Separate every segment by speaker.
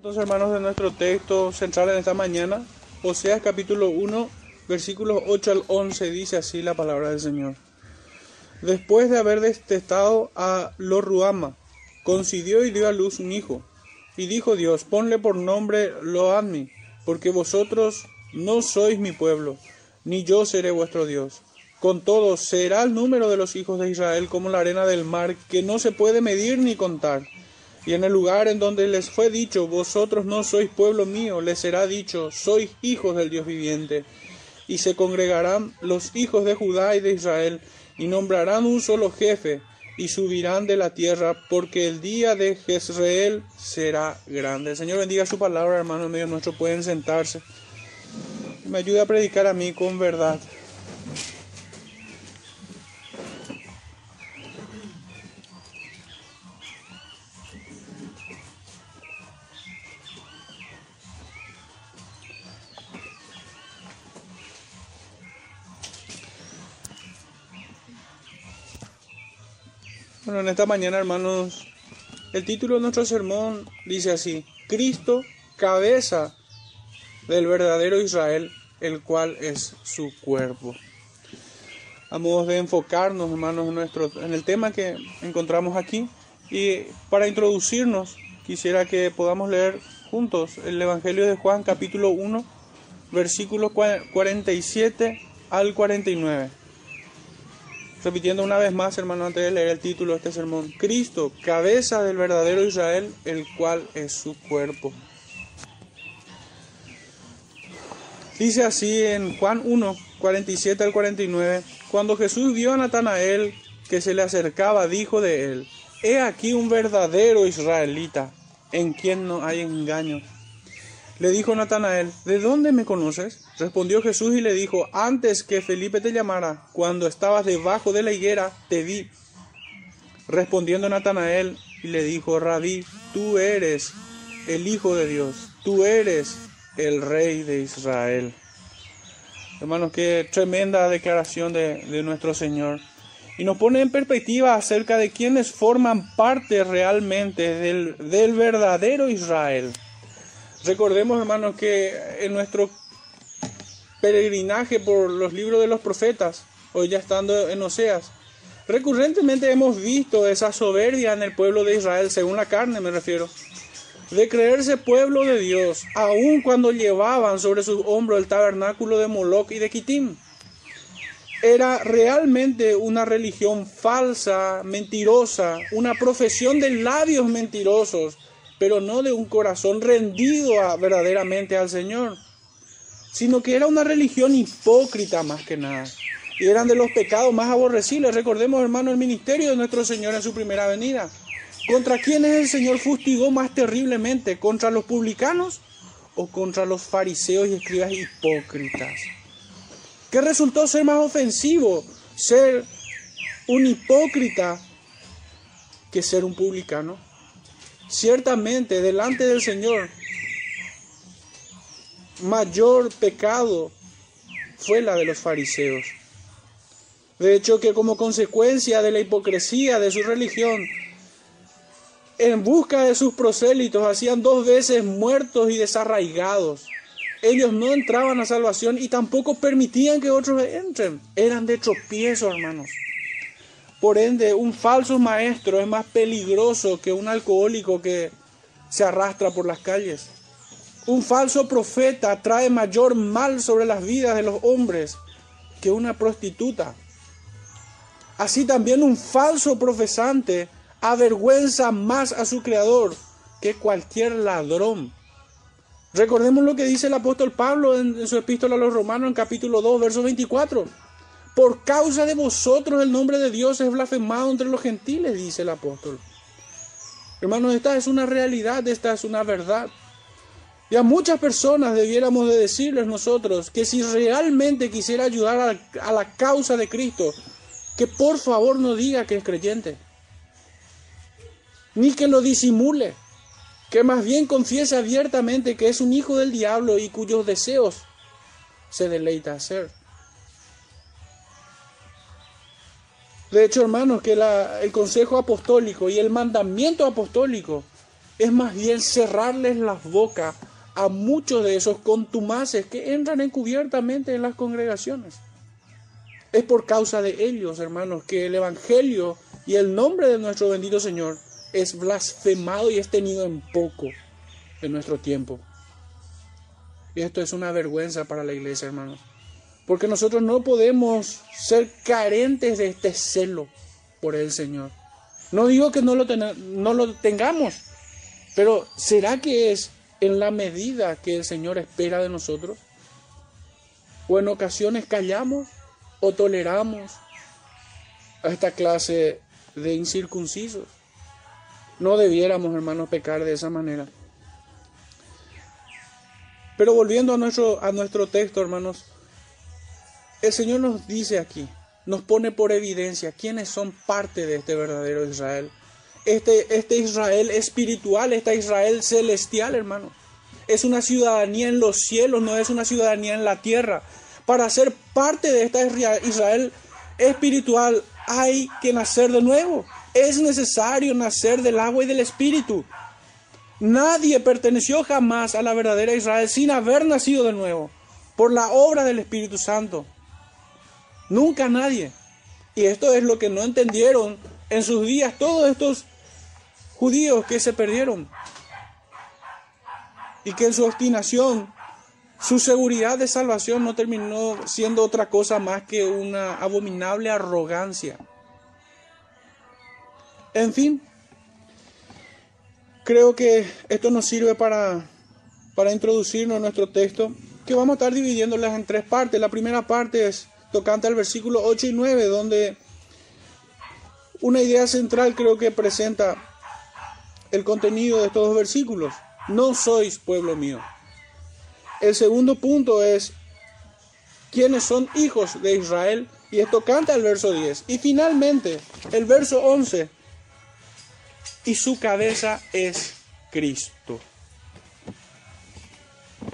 Speaker 1: Entonces, hermanos, de nuestro texto central en esta mañana, Oseas capítulo 1, versículos 8 al 11, dice así la palabra del Señor. Después de haber detestado a Loruama, concibió y dio a luz un hijo. Y dijo Dios, ponle por nombre Loadmi, porque vosotros no sois mi pueblo, ni yo seré vuestro Dios. Con todo, será el número de los hijos de Israel como la arena del mar, que no se puede medir ni contar. Y en el lugar en donde les fue dicho, vosotros no sois pueblo mío, les será dicho, sois hijos del Dios viviente. Y se congregarán los hijos de Judá y de Israel, y nombrarán un solo jefe, y subirán de la tierra, porque el día de Jezreel será grande. El Señor bendiga su palabra, hermanos en medio nuestro, pueden sentarse. Me ayuda a predicar a mí con verdad. Bueno, en esta mañana, hermanos, el título de nuestro sermón dice así, Cristo, cabeza del verdadero Israel, el cual es su cuerpo. Vamos de enfocarnos, hermanos, en, nuestro, en el tema que encontramos aquí. Y para introducirnos, quisiera que podamos leer juntos el Evangelio de Juan, capítulo 1, versículos 47 al 49. Repitiendo una vez más, hermano, antes de leer el título de este sermón. Cristo, cabeza del verdadero Israel, el cual es su cuerpo. Dice así en Juan 1, 47 al 49, cuando Jesús vio a Natanael que se le acercaba, dijo de él, He aquí un verdadero israelita, en quien no hay engaño. Le dijo Natanael, ¿de dónde me conoces? Respondió Jesús y le dijo, antes que Felipe te llamara, cuando estabas debajo de la higuera, te vi. Respondiendo Natanael y le dijo, Rabí, tú eres el Hijo de Dios, tú eres el Rey de Israel. Hermanos, qué tremenda declaración de, de nuestro Señor. Y nos pone en perspectiva acerca de quienes forman parte realmente del, del verdadero Israel. Recordemos, hermanos, que en nuestro peregrinaje por los libros de los profetas, hoy ya estando en Oseas, recurrentemente hemos visto esa soberbia en el pueblo de Israel, según la carne me refiero, de creerse pueblo de Dios, aun cuando llevaban sobre sus hombros el tabernáculo de Moloch y de Kitim. Era realmente una religión falsa, mentirosa, una profesión de labios mentirosos, pero no de un corazón rendido verdaderamente al Señor, sino que era una religión hipócrita más que nada. Y eran de los pecados más aborrecibles. Recordemos, hermano, el ministerio de nuestro Señor en su primera venida. ¿Contra quiénes el Señor fustigó más terriblemente? ¿Contra los publicanos o contra los fariseos y escribas hipócritas? ¿Qué resultó ser más ofensivo? Ser un hipócrita que ser un publicano. Ciertamente, delante del Señor, mayor pecado fue la de los fariseos. De hecho, que como consecuencia de la hipocresía de su religión, en busca de sus prosélitos, hacían dos veces muertos y desarraigados. Ellos no entraban a salvación y tampoco permitían que otros entren. Eran de tropiezo, hermanos. Por ende, un falso maestro es más peligroso que un alcohólico que se arrastra por las calles. Un falso profeta trae mayor mal sobre las vidas de los hombres que una prostituta. Así también un falso profesante avergüenza más a su creador que cualquier ladrón. Recordemos lo que dice el apóstol Pablo en, su epístola a los romanos en capítulo 2, verso 24. Por causa de vosotros el nombre de Dios es blasfemado entre los gentiles, dice el apóstol. Hermanos, esta es una realidad, esta es una verdad. Y a muchas personas debiéramos de decirles nosotros que si realmente quisiera ayudar a, la causa de Cristo, que por favor no diga que es creyente, ni que lo disimule, que más bien confiese abiertamente que es un hijo del diablo y cuyos deseos se deleita hacer. De hecho, hermanos, que el consejo apostólico y el mandamiento apostólico es más bien cerrarles las bocas a muchos de esos contumaces que entran encubiertamente en las congregaciones. Es por causa de ellos, hermanos, que el Evangelio y el nombre de nuestro bendito Señor es blasfemado y es tenido en poco en nuestro tiempo. Y esto es una vergüenza para la iglesia, hermanos. Porque nosotros no podemos ser carentes de este celo por el Señor. No digo que no lo, no lo tengamos, pero ¿será que es en la medida que el Señor espera de nosotros? ¿O en ocasiones callamos o toleramos a esta clase de incircuncisos? No debiéramos, hermanos, pecar de esa manera. Pero volviendo a nuestro, a nuestro texto, hermanos, el Señor nos dice aquí, nos pone por evidencia quiénes son parte de este verdadero Israel. Este, este Israel espiritual, esta Israel celestial, hermano. Es una ciudadanía en los cielos, no es una ciudadanía en la tierra. Para ser parte de esta Israel espiritual hay que nacer de nuevo. Es necesario nacer del agua y del espíritu. Nadie perteneció jamás a la verdadera Israel sin haber nacido de nuevo por la obra del Espíritu Santo. Nunca nadie. Y esto es lo que no entendieron en sus días todos estos judíos que se perdieron. Y que en su obstinación, su seguridad de salvación no terminó siendo otra cosa más que una abominable arrogancia. En fin, creo que esto nos sirve para, para introducirnos en nuestro texto, que vamos a estar dividiéndolas en tres partes. La primera parte es tocante al versículo 8 y 9, donde una idea central creo que presenta el contenido de estos dos versículos. No sois pueblo mío. El segundo punto es quiénes son hijos de Israel y esto canta el verso 10. Y finalmente el verso 11 y su cabeza es Cristo.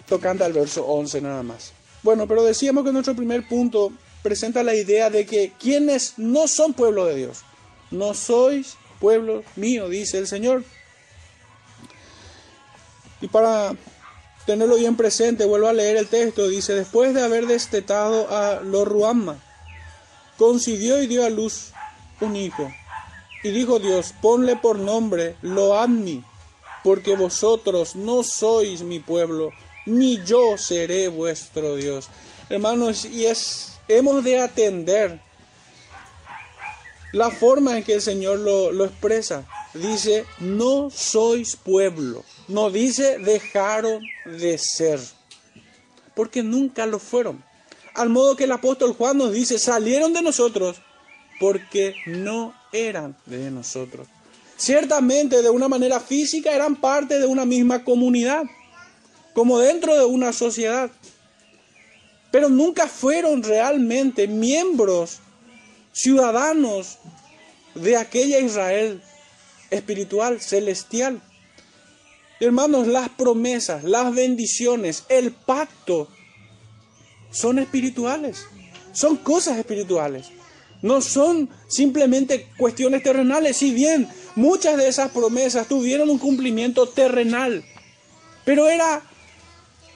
Speaker 1: Tocando el verso 11 nada más. Bueno, pero decíamos que nuestro primer punto presenta la idea de que quienes no son pueblo de Dios, no sois pueblo mío, dice el Señor. Y para tenerlo bien presente, vuelvo a leer el texto, dice, después de haber destetado a Loruama, concibió y dio a luz un hijo. Y dijo Dios, ponle por nombre Loamni, porque vosotros no sois mi pueblo, ni yo seré vuestro Dios. Hermanos, y es hemos de atender la forma en que el Señor lo, expresa. Dice, no sois pueblo. No dice, dejaron de ser. Porque nunca lo fueron. Al modo que el apóstol Juan nos dice, salieron de nosotros porque no eran de nosotros. Ciertamente de una manera física eran parte de una misma comunidad, como dentro de una sociedad pero nunca fueron realmente miembros, ciudadanos de aquella Israel espiritual, celestial. Hermanos, las promesas, las bendiciones, el pacto son espirituales, son cosas espirituales, no son simplemente cuestiones terrenales, si bien muchas de esas promesas tuvieron un cumplimiento terrenal, pero era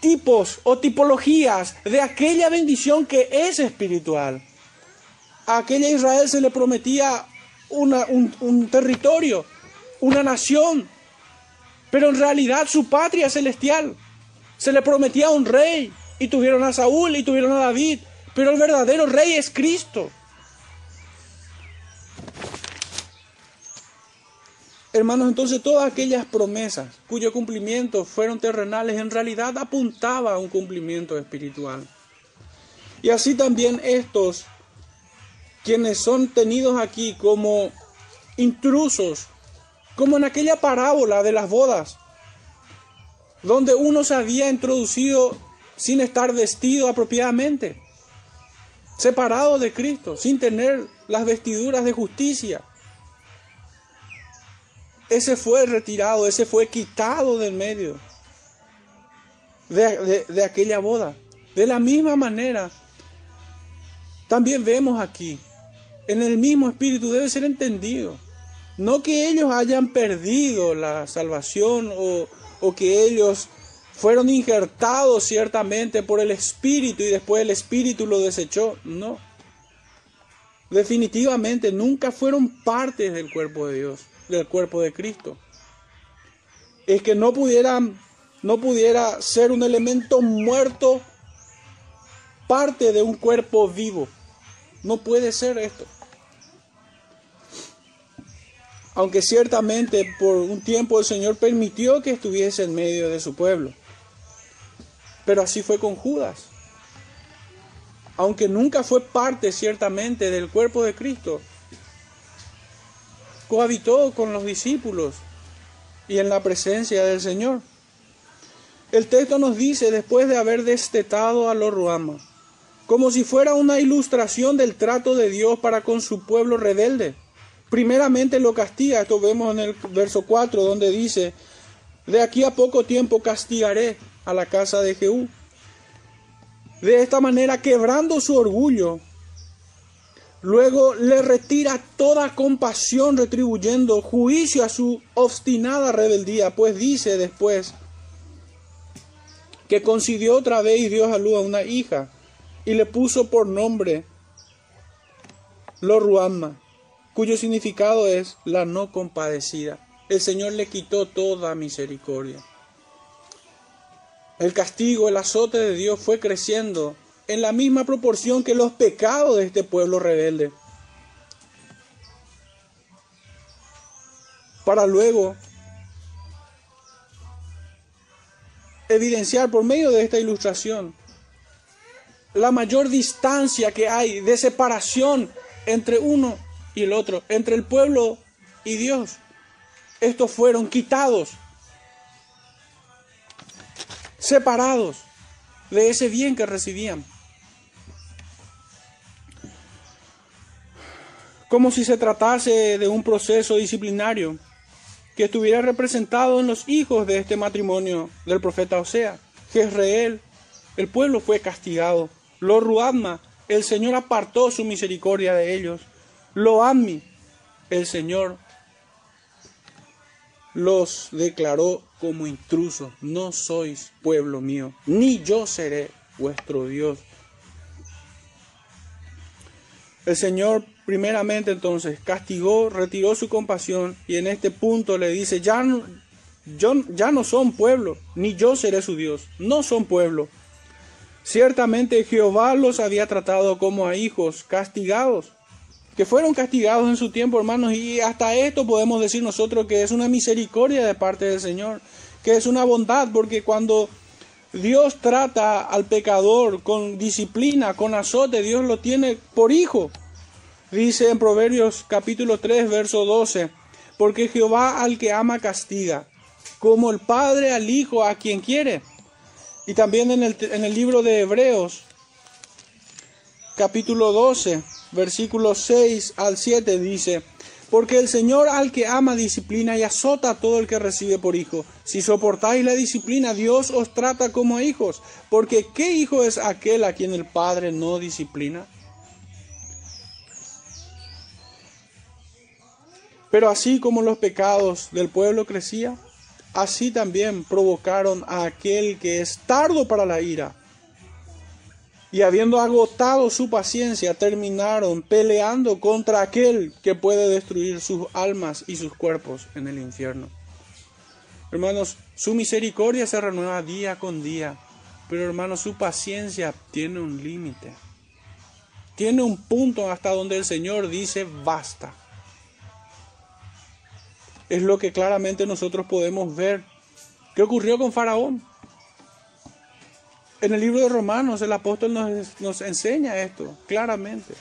Speaker 1: tipos o tipologías de aquella bendición que es espiritual. A aquella Israel se le prometía un, un territorio, una nación, pero en realidad su patria celestial. Se le prometía un rey y tuvieron a Saúl y tuvieron a David, pero el verdadero rey es Cristo. Hermanos, entonces todas aquellas promesas cuyo cumplimiento fueron terrenales en realidad apuntaba a un cumplimiento espiritual. Y así también estos, quienes son tenidos aquí como intrusos, como en aquella parábola de las bodas, donde uno se había introducido sin estar vestido apropiadamente, separado de Cristo, sin tener las vestiduras de justicia ese fue retirado, ese fue quitado del medio de, aquella boda. De la misma manera, también vemos aquí, en el mismo espíritu debe ser entendido. No que ellos hayan perdido la salvación o, o que ellos fueron injertados ciertamente por el Espíritu y después el Espíritu lo desechó. No. Definitivamente nunca fueron partes del cuerpo de Dios, del cuerpo de Cristo. Es que no pudieran, no pudiera ser un elemento muerto parte de un cuerpo vivo. No puede ser esto. Aunque ciertamente por un tiempo el Señor permitió que estuviese en medio de su pueblo. Pero así fue con Judas. Aunque nunca fue parte ciertamente del cuerpo de Cristo, cohabitó con los discípulos y en la presencia del Señor. El texto nos dice, después de haber destetado a los ruamas, como si fuera una ilustración del trato de Dios para con su pueblo rebelde. Primeramente lo castiga, esto vemos en el verso 4, donde dice, de aquí a poco tiempo castigaré a la casa de Jehú. De esta manera, quebrando su orgullo, luego le retira toda compasión, retribuyendo juicio a su obstinada rebeldía, pues dice después que concidió otra vez Dios a luz a una hija y le puso por nombre Loruama, cuyo significado es la no compadecida. El Señor le quitó toda misericordia. El castigo, el azote de Dios fue creciendo en la misma proporción que los pecados de este pueblo rebelde. Para luego evidenciar por medio de esta ilustración la mayor distancia que hay de separación entre uno y el otro, entre el pueblo y Dios. Estos fueron quitados, separados de ese bien que recibían. Como si se tratase de un proceso disciplinario que estuviera representado en los hijos de este matrimonio del profeta Osea. Jezreel, el pueblo fue castigado lo Ruadma, el Señor apartó su misericordia de ellos. Lo Ammi, el Señor los declaró como intrusos. No sois pueblo mío, ni yo seré vuestro Dios. El Señor primeramente entonces castigó, retiró su compasión y en este punto le dice, ya no, ya no son pueblo, ni yo seré su Dios, no son pueblo. Ciertamente Jehová los había tratado como a hijos castigados, que fueron castigados en su tiempo, hermanos, y hasta esto podemos decir nosotros que es una misericordia de parte del Señor, que es una bondad, porque cuando Dios trata al pecador con disciplina, con azote, Dios lo tiene por hijo. Dice en Proverbios capítulo 3, verso 12, porque Jehová al que ama castiga, como el Padre al Hijo a quien quiere. Y también en el, en el libro de Hebreos, capítulo 12, versículos 6 al 7 dice, porque el Señor al que ama disciplina y azota a todo el que recibe por hijo. Si soportáis la disciplina, Dios os trata como a hijos, porque ¿qué hijo es aquel a quien el Padre no disciplina? Pero así como los pecados del pueblo crecían, así también provocaron a aquel que es tardo para la ira. Y habiendo agotado su paciencia, terminaron peleando contra aquel que puede destruir sus almas y sus cuerpos en el infierno. Hermanos, su misericordia se renueva día con día, pero hermanos, su paciencia tiene un límite. Tiene un punto hasta donde el Señor dice basta es lo que claramente nosotros podemos ver. ¿Qué ocurrió con Faraón? En el libro de Romanos el apóstol nos, nos enseña esto claramente.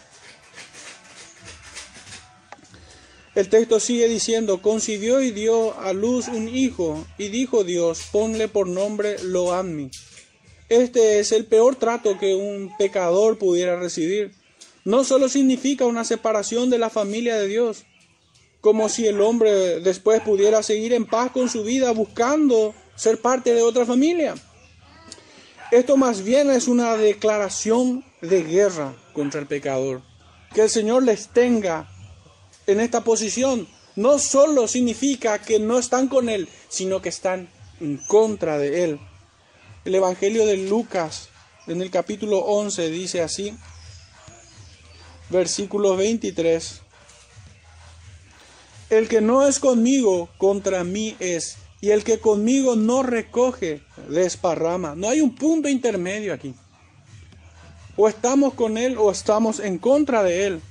Speaker 1: El texto sigue diciendo, concibió y dio a luz un hijo, y dijo Dios, ponle por nombre Loammi. Este es el peor trato que un pecador pudiera recibir. No solo significa una separación de la familia de Dios, como si el hombre después pudiera seguir en paz con su vida buscando ser parte de otra familia. Esto más bien es una declaración de guerra contra el pecador. Que el Señor les tenga en esta posición no solo significa que no están con Él, sino que están en contra de Él. El Evangelio de Lucas, en el capítulo 11, dice así, versículo 23. El que no es conmigo, contra mí es. Y el que conmigo no recoge, desparrama. No hay un punto intermedio aquí. O estamos con él o estamos en contra de él.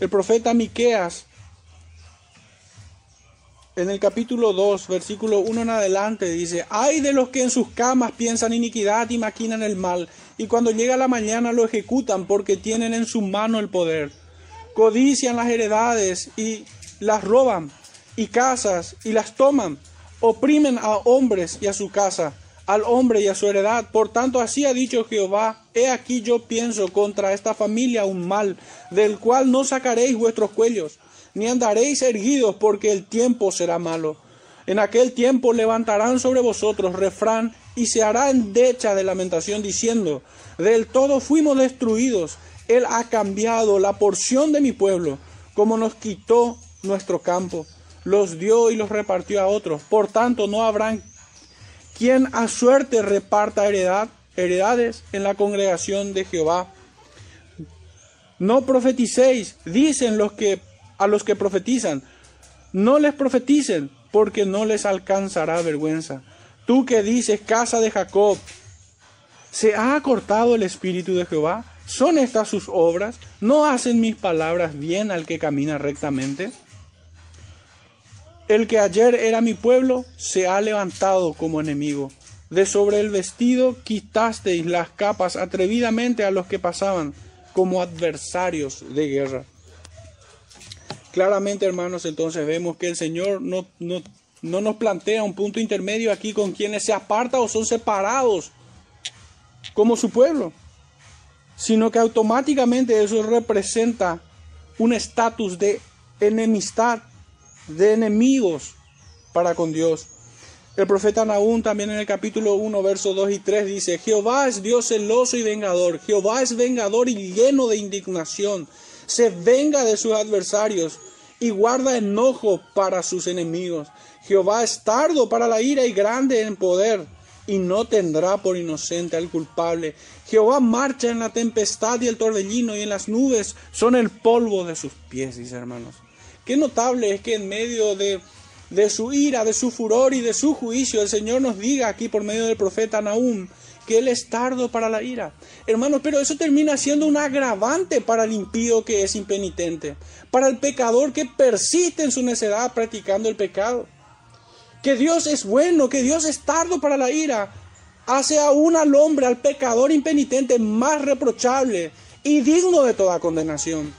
Speaker 1: El profeta Miqueas en el capítulo 2, versículo 1 en adelante dice, "Ay de los que en sus camas piensan iniquidad y maquinan el mal, y cuando llega la mañana lo ejecutan porque tienen en su mano el poder." codician las heredades y las roban, y casas y las toman, oprimen a hombres y a su casa, al hombre y a su heredad. Por tanto, así ha dicho Jehová, he aquí yo pienso contra esta familia un mal, del cual no sacaréis vuestros cuellos, ni andaréis erguidos, porque el tiempo será malo. En aquel tiempo levantarán sobre vosotros refrán y se hará endecha de lamentación diciendo, del todo fuimos destruidos, él ha cambiado la porción de mi pueblo, como nos quitó nuestro campo, los dio y los repartió a otros. Por tanto, no habrán quien a suerte reparta heredad, heredades en la congregación de Jehová. No profeticéis, dicen los que a los que profetizan, no les profeticen, porque no les alcanzará vergüenza. Tú que dices, casa de Jacob, ¿se ha acortado el espíritu de Jehová? ¿Son estas sus obras? ¿No hacen mis palabras bien al que camina rectamente? El que ayer era mi pueblo se ha levantado como enemigo. De sobre el vestido quitasteis las capas atrevidamente a los que pasaban como adversarios de guerra. Claramente, hermanos, entonces vemos que el Señor no, no, no nos plantea un punto intermedio aquí con quienes se apartan o son separados como su pueblo sino que automáticamente eso representa un estatus de enemistad, de enemigos para con Dios. El profeta Nahum también en el capítulo 1, versos 2 y 3 dice, Jehová es Dios celoso y vengador, Jehová es vengador y lleno de indignación, se venga de sus adversarios y guarda enojo para sus enemigos. Jehová es tardo para la ira y grande en poder y no tendrá por inocente al culpable. Jehová marcha en la tempestad y el torbellino y en las nubes son el polvo de sus pies, dice hermanos. Qué notable es que en medio de, de su ira, de su furor y de su juicio, el Señor nos diga aquí por medio del profeta Nahum que Él es tardo para la ira. Hermanos, pero eso termina siendo un agravante para el impío que es impenitente, para el pecador que persiste en su necedad practicando el pecado que Dios es bueno, que Dios es tardo para la ira, hace aún al hombre, al pecador impenitente, más reprochable y digno de toda condenación.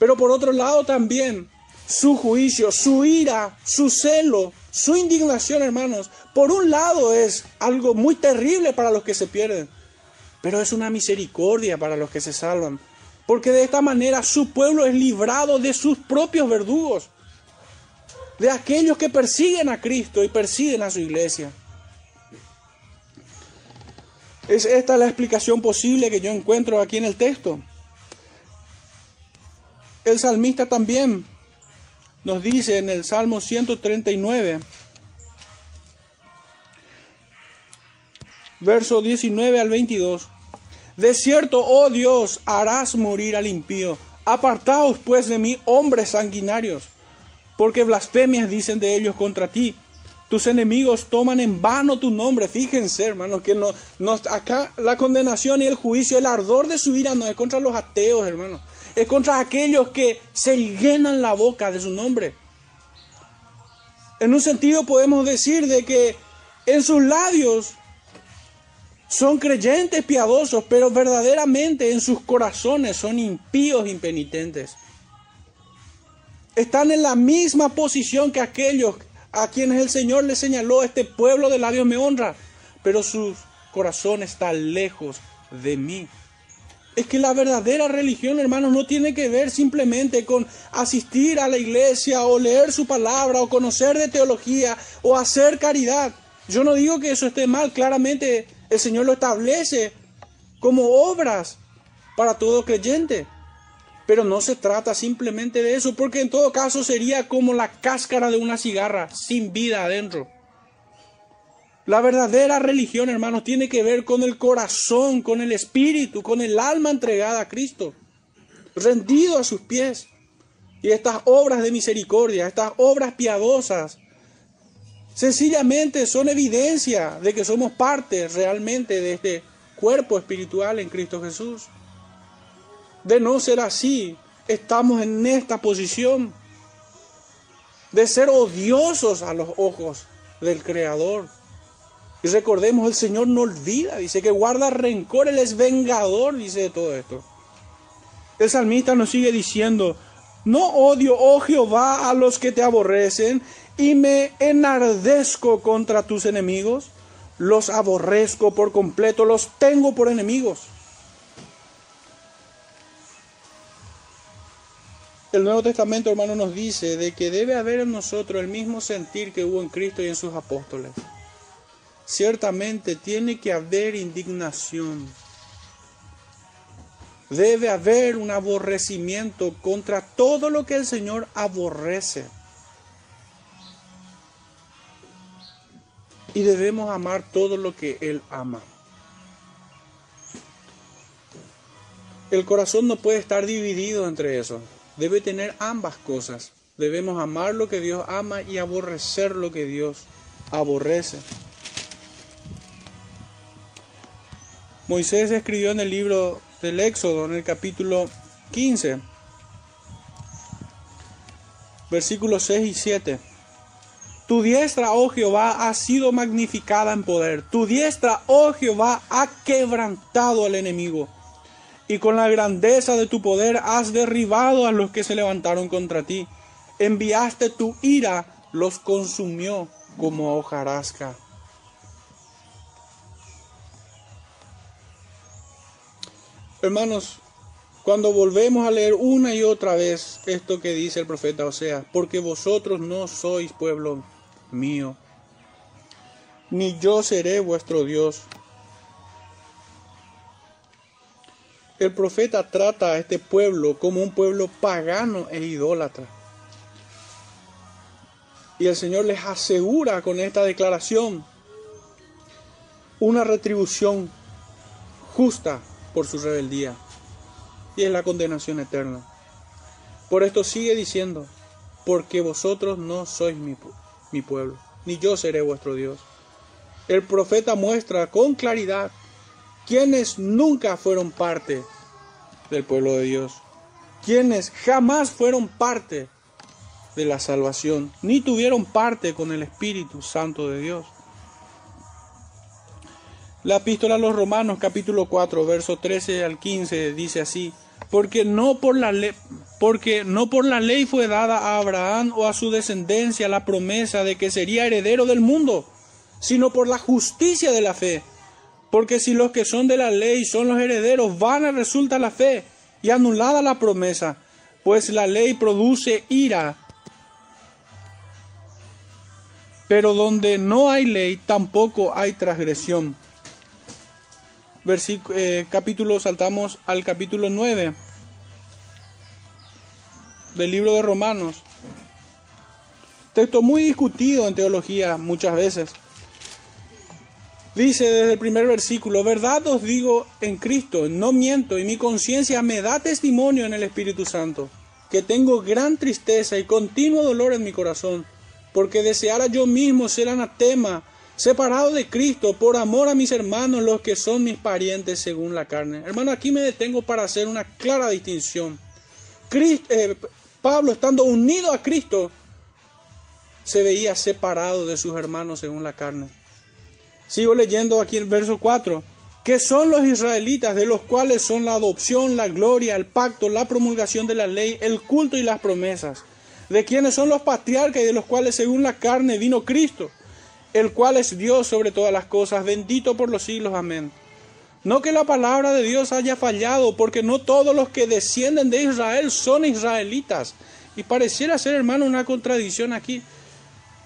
Speaker 1: Pero por otro lado también, su juicio, su ira, su celo, su indignación, hermanos, por un lado es algo muy terrible para los que se pierden, pero es una misericordia para los que se salvan, porque de esta manera su pueblo es librado de sus propios verdugos de aquellos que persiguen a Cristo y persiguen a su iglesia. Es esta la explicación posible que yo encuentro aquí en el texto. El salmista también nos dice en el Salmo 139, verso 19 al 22, De cierto, oh Dios, harás morir al impío. Apartaos pues de mí, hombres sanguinarios porque blasfemias dicen de ellos contra ti. Tus enemigos toman en vano tu nombre. Fíjense, hermanos, que no, no, acá la condenación y el juicio, el ardor de su ira no es contra los ateos, hermanos. Es contra aquellos que se llenan la boca de su nombre. En un sentido podemos decir de que en sus labios son creyentes piadosos, pero verdaderamente en sus corazones son impíos impenitentes están en la misma posición que aquellos a quienes el Señor les señaló, este pueblo de labios me honra, pero su corazón está lejos de mí. Es que la verdadera religión, hermanos, no tiene que ver simplemente con asistir a la iglesia o leer su palabra o conocer de teología o hacer caridad. Yo no digo que eso esté mal, claramente el Señor lo establece como obras para todo creyente. Pero no se trata simplemente de eso, porque en todo caso sería como la cáscara de una cigarra, sin vida adentro. La verdadera religión, hermanos, tiene que ver con el corazón, con el espíritu, con el alma entregada a Cristo, rendido a sus pies. Y estas obras de misericordia, estas obras piadosas, sencillamente son evidencia de que somos parte realmente de este cuerpo espiritual en Cristo Jesús. De no ser así, estamos en esta posición de ser odiosos a los ojos del Creador. Y recordemos, el Señor no olvida, dice que guarda rencor, Él es vengador, dice de todo esto. El salmista nos sigue diciendo, no odio, oh Jehová, a los que te aborrecen, y me enardezco contra tus enemigos. Los aborrezco por completo, los tengo por enemigos. El Nuevo Testamento, hermano, nos dice de que debe haber en nosotros el mismo sentir que hubo en Cristo y en sus apóstoles. Ciertamente tiene que haber indignación, Debe haber un aborrecimiento contra todo lo que el Señor aborrece. Y debemos amar todo lo que Él ama. El corazón no puede estar dividido entre eso. Debe tener ambas cosas. Debemos amar lo que Dios ama y aborrecer lo que Dios aborrece. Moisés escribió en el libro del Éxodo, en el capítulo 15, versículos 6 y 7. Tu diestra, oh Jehová, ha sido magnificada en poder. Tu diestra, oh Jehová, ha quebrantado al enemigo. Y con la grandeza de tu poder has derribado a los que se levantaron contra ti. Enviaste tu ira, los consumió como hojarasca. Hermanos, cuando volvemos a leer una y otra vez esto que dice el profeta Osea, porque vosotros no sois pueblo mío, ni yo seré vuestro Dios. El profeta trata a este pueblo como un pueblo pagano e idólatra. Y el Señor les asegura con esta declaración una retribución justa por su rebeldía, y es la condenación eterna. Por esto sigue diciendo, porque vosotros no sois mi, mi pueblo, ni yo seré vuestro Dios. El profeta muestra con claridad quienes nunca fueron parte del pueblo de Dios, quienes jamás fueron parte de la salvación, ni tuvieron parte con el Espíritu Santo de Dios. La epístola a los Romanos capítulo 4, verso 13 al 15 dice así, porque no por la ley porque no por la ley fue dada a Abraham o a su descendencia la promesa de que sería heredero del mundo, sino por la justicia de la fe. Porque si los que son de la ley son los herederos, vana resulta la fe y anulada la promesa, pues la ley produce ira. Pero donde no hay ley, tampoco hay transgresión versículo, eh, capítulo, saltamos al capítulo 9 del libro de Romanos. Texto muy discutido en teología muchas veces. Dice desde el primer versículo, verdad os digo en Cristo, no miento, y mi conciencia me da testimonio en el Espíritu Santo, que tengo gran tristeza y continuo dolor en mi corazón, porque deseara yo mismo ser anatema separado de Cristo por amor a mis hermanos, los que son mis parientes según la carne. Hermano, aquí me detengo para hacer una clara distinción. Eh, Pablo, estando unido a Cristo, se veía separado de sus hermanos según la carne. Sigo leyendo aquí el verso 4, que son los israelitas, de los cuales son la adopción, la gloria, el pacto, la promulgación de la ley, el culto y las promesas, de quienes son los patriarcas y de los cuales según la carne vino Cristo el cual es Dios sobre todas las cosas, bendito por los siglos. Amén. No que la palabra de Dios haya fallado, porque no todos los que descienden de Israel son israelitas. Y pareciera ser, hermano, una contradicción aquí.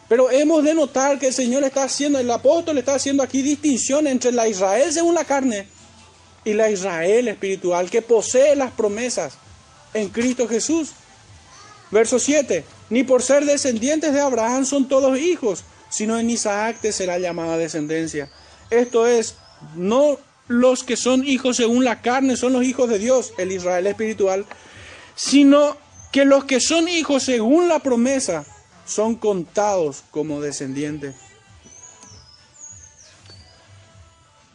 Speaker 1: Pero hemos de notar que el Señor está haciendo, el apóstol está haciendo aquí distinción entre la Israel según la carne y la Israel espiritual, que posee las promesas. en Cristo Jesús. Verso 7. Ni por ser descendientes de Abraham son todos hijos, sino en Isaac te será llamada descendencia. Esto es, no los que son hijos según la carne son los hijos de Dios, el Israel espiritual, sino que los que son hijos según la promesa son contados como descendientes.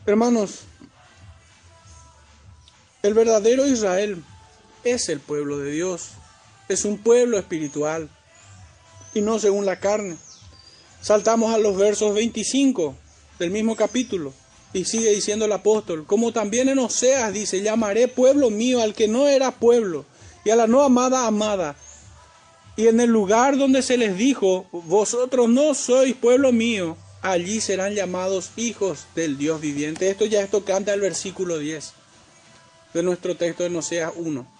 Speaker 1: Hermanos, el verdadero Israel es el pueblo de Dios, es un pueblo espiritual y no según la carne. Saltamos a los versos 25 del mismo capítulo. Y sigue diciendo el apóstol, como también en Oseas dice, llamaré pueblo mío al que no era pueblo, y a la no amada amada. Y en el lugar donde se les dijo, vosotros no sois pueblo mío, allí serán llamados hijos del Dios viviente. Esto ya esto canta el versículo 10 de nuestro texto de Oseas 1.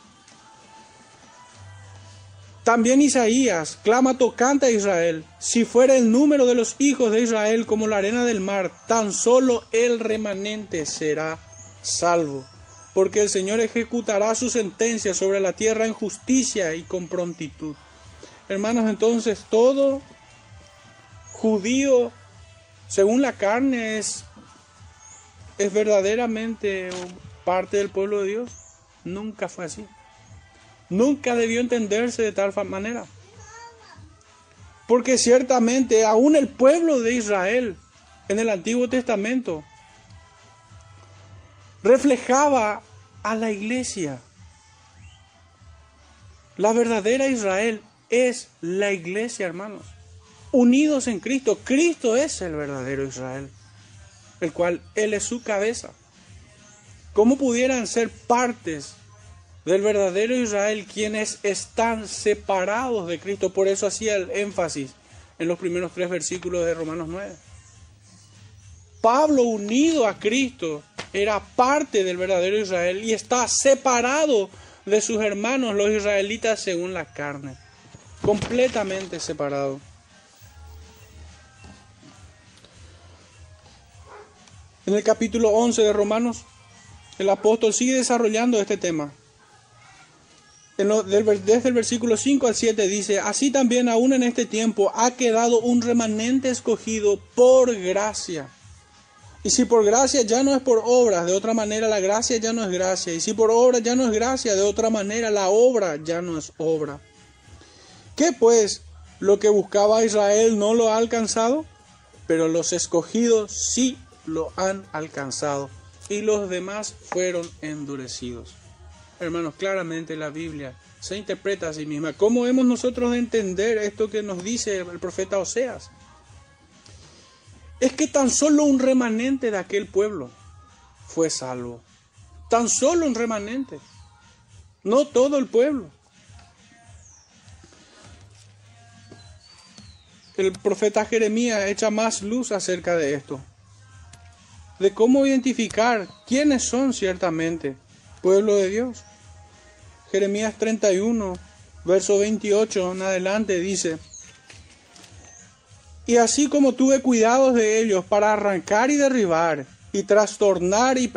Speaker 1: También Isaías clama tocante a Israel, si fuera el número de los hijos de Israel como la arena del mar, tan solo el remanente será salvo, porque el Señor ejecutará su sentencia sobre la tierra en justicia y con prontitud. Hermanos, entonces todo judío, según la carne, es, es verdaderamente parte del pueblo de Dios. Nunca fue así nunca debió entenderse de tal manera. Porque ciertamente aún el pueblo de Israel en el Antiguo Testamento reflejaba a la iglesia. La verdadera Israel es la iglesia, hermanos. Unidos en Cristo. Cristo es el verdadero Israel, el cual Él es su cabeza. ¿Cómo pudieran ser partes del verdadero Israel, quienes están separados de Cristo. Por eso hacía el énfasis en los primeros tres versículos de Romanos 9. Pablo unido a Cristo era parte del verdadero Israel y está separado de sus hermanos los israelitas según la carne. Completamente separado. En el capítulo 11 de Romanos, el apóstol sigue desarrollando este tema desde el versículo 5 al 7 dice, así también aún en este tiempo ha quedado un remanente escogido por gracia. Y si por gracia ya no es por obras, de otra manera la gracia ya no es gracia. Y si por obra ya no es gracia, de otra manera la obra ya no es obra. ¿Qué pues? Lo que buscaba Israel no lo ha alcanzado, pero los escogidos sí lo han alcanzado. Y los demás fueron endurecidos. Hermanos, claramente la Biblia se interpreta a sí misma. ¿Cómo hemos nosotros de entender esto que nos dice el profeta Oseas? Es que tan solo un remanente de aquel pueblo fue salvo. Tan solo un remanente. No todo el pueblo. El profeta Jeremías echa más luz acerca de esto. De cómo identificar quiénes son ciertamente pueblo de Dios. Jeremías 31, verso 28 en adelante dice, y así como tuve cuidados de ellos para arrancar y derribar, y trastornar y,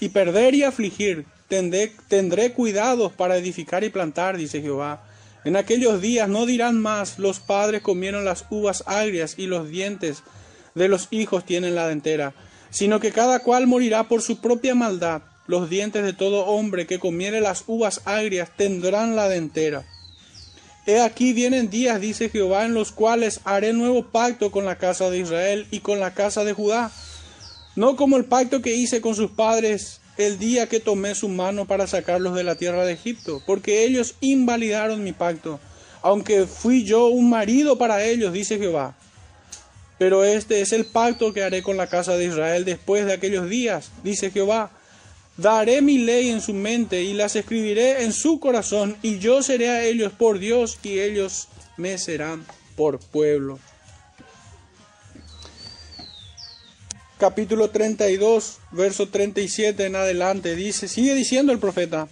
Speaker 1: y perder y afligir, tendré, tendré cuidados para edificar y plantar, dice Jehová. En aquellos días no dirán más, los padres comieron las uvas agrias y los dientes de los hijos tienen la dentera, sino que cada cual morirá por su propia maldad los dientes de todo hombre que comiere las uvas agrias tendrán la dentera. He aquí vienen días, dice Jehová, en los cuales haré nuevo pacto con la casa de Israel y con la casa de Judá, no como el pacto que hice con sus padres el día que tomé su mano para sacarlos de la tierra de Egipto, porque ellos invalidaron mi pacto, aunque fui yo un marido para ellos, dice Jehová. Pero este es el pacto que haré con la casa de Israel después de aquellos días, dice Jehová Daré mi ley en su mente y las escribiré en su corazón, y yo seré a ellos por Dios y ellos me serán por pueblo. Capítulo 32, verso 37 en adelante, dice, sigue diciendo el profeta,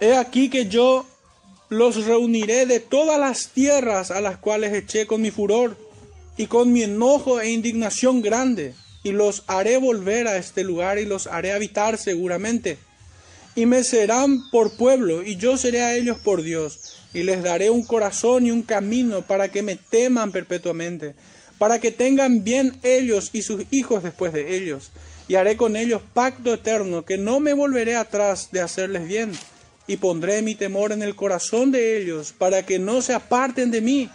Speaker 1: He aquí que yo los reuniré de todas las tierras a las cuales eché con mi furor y con mi enojo e indignación grande y los haré volver a este lugar y los haré habitar seguramente. y me serán por pueblo, y yo seré a ellos por Dios, y les daré un corazón y un camino para que me teman perpetuamente, para que tengan bien ellos y sus hijos después de ellos, y haré con ellos pacto eterno, que no me volveré atrás de hacerles bien, y pondré mi temor en el corazón de ellos, para que no se aparten de mí,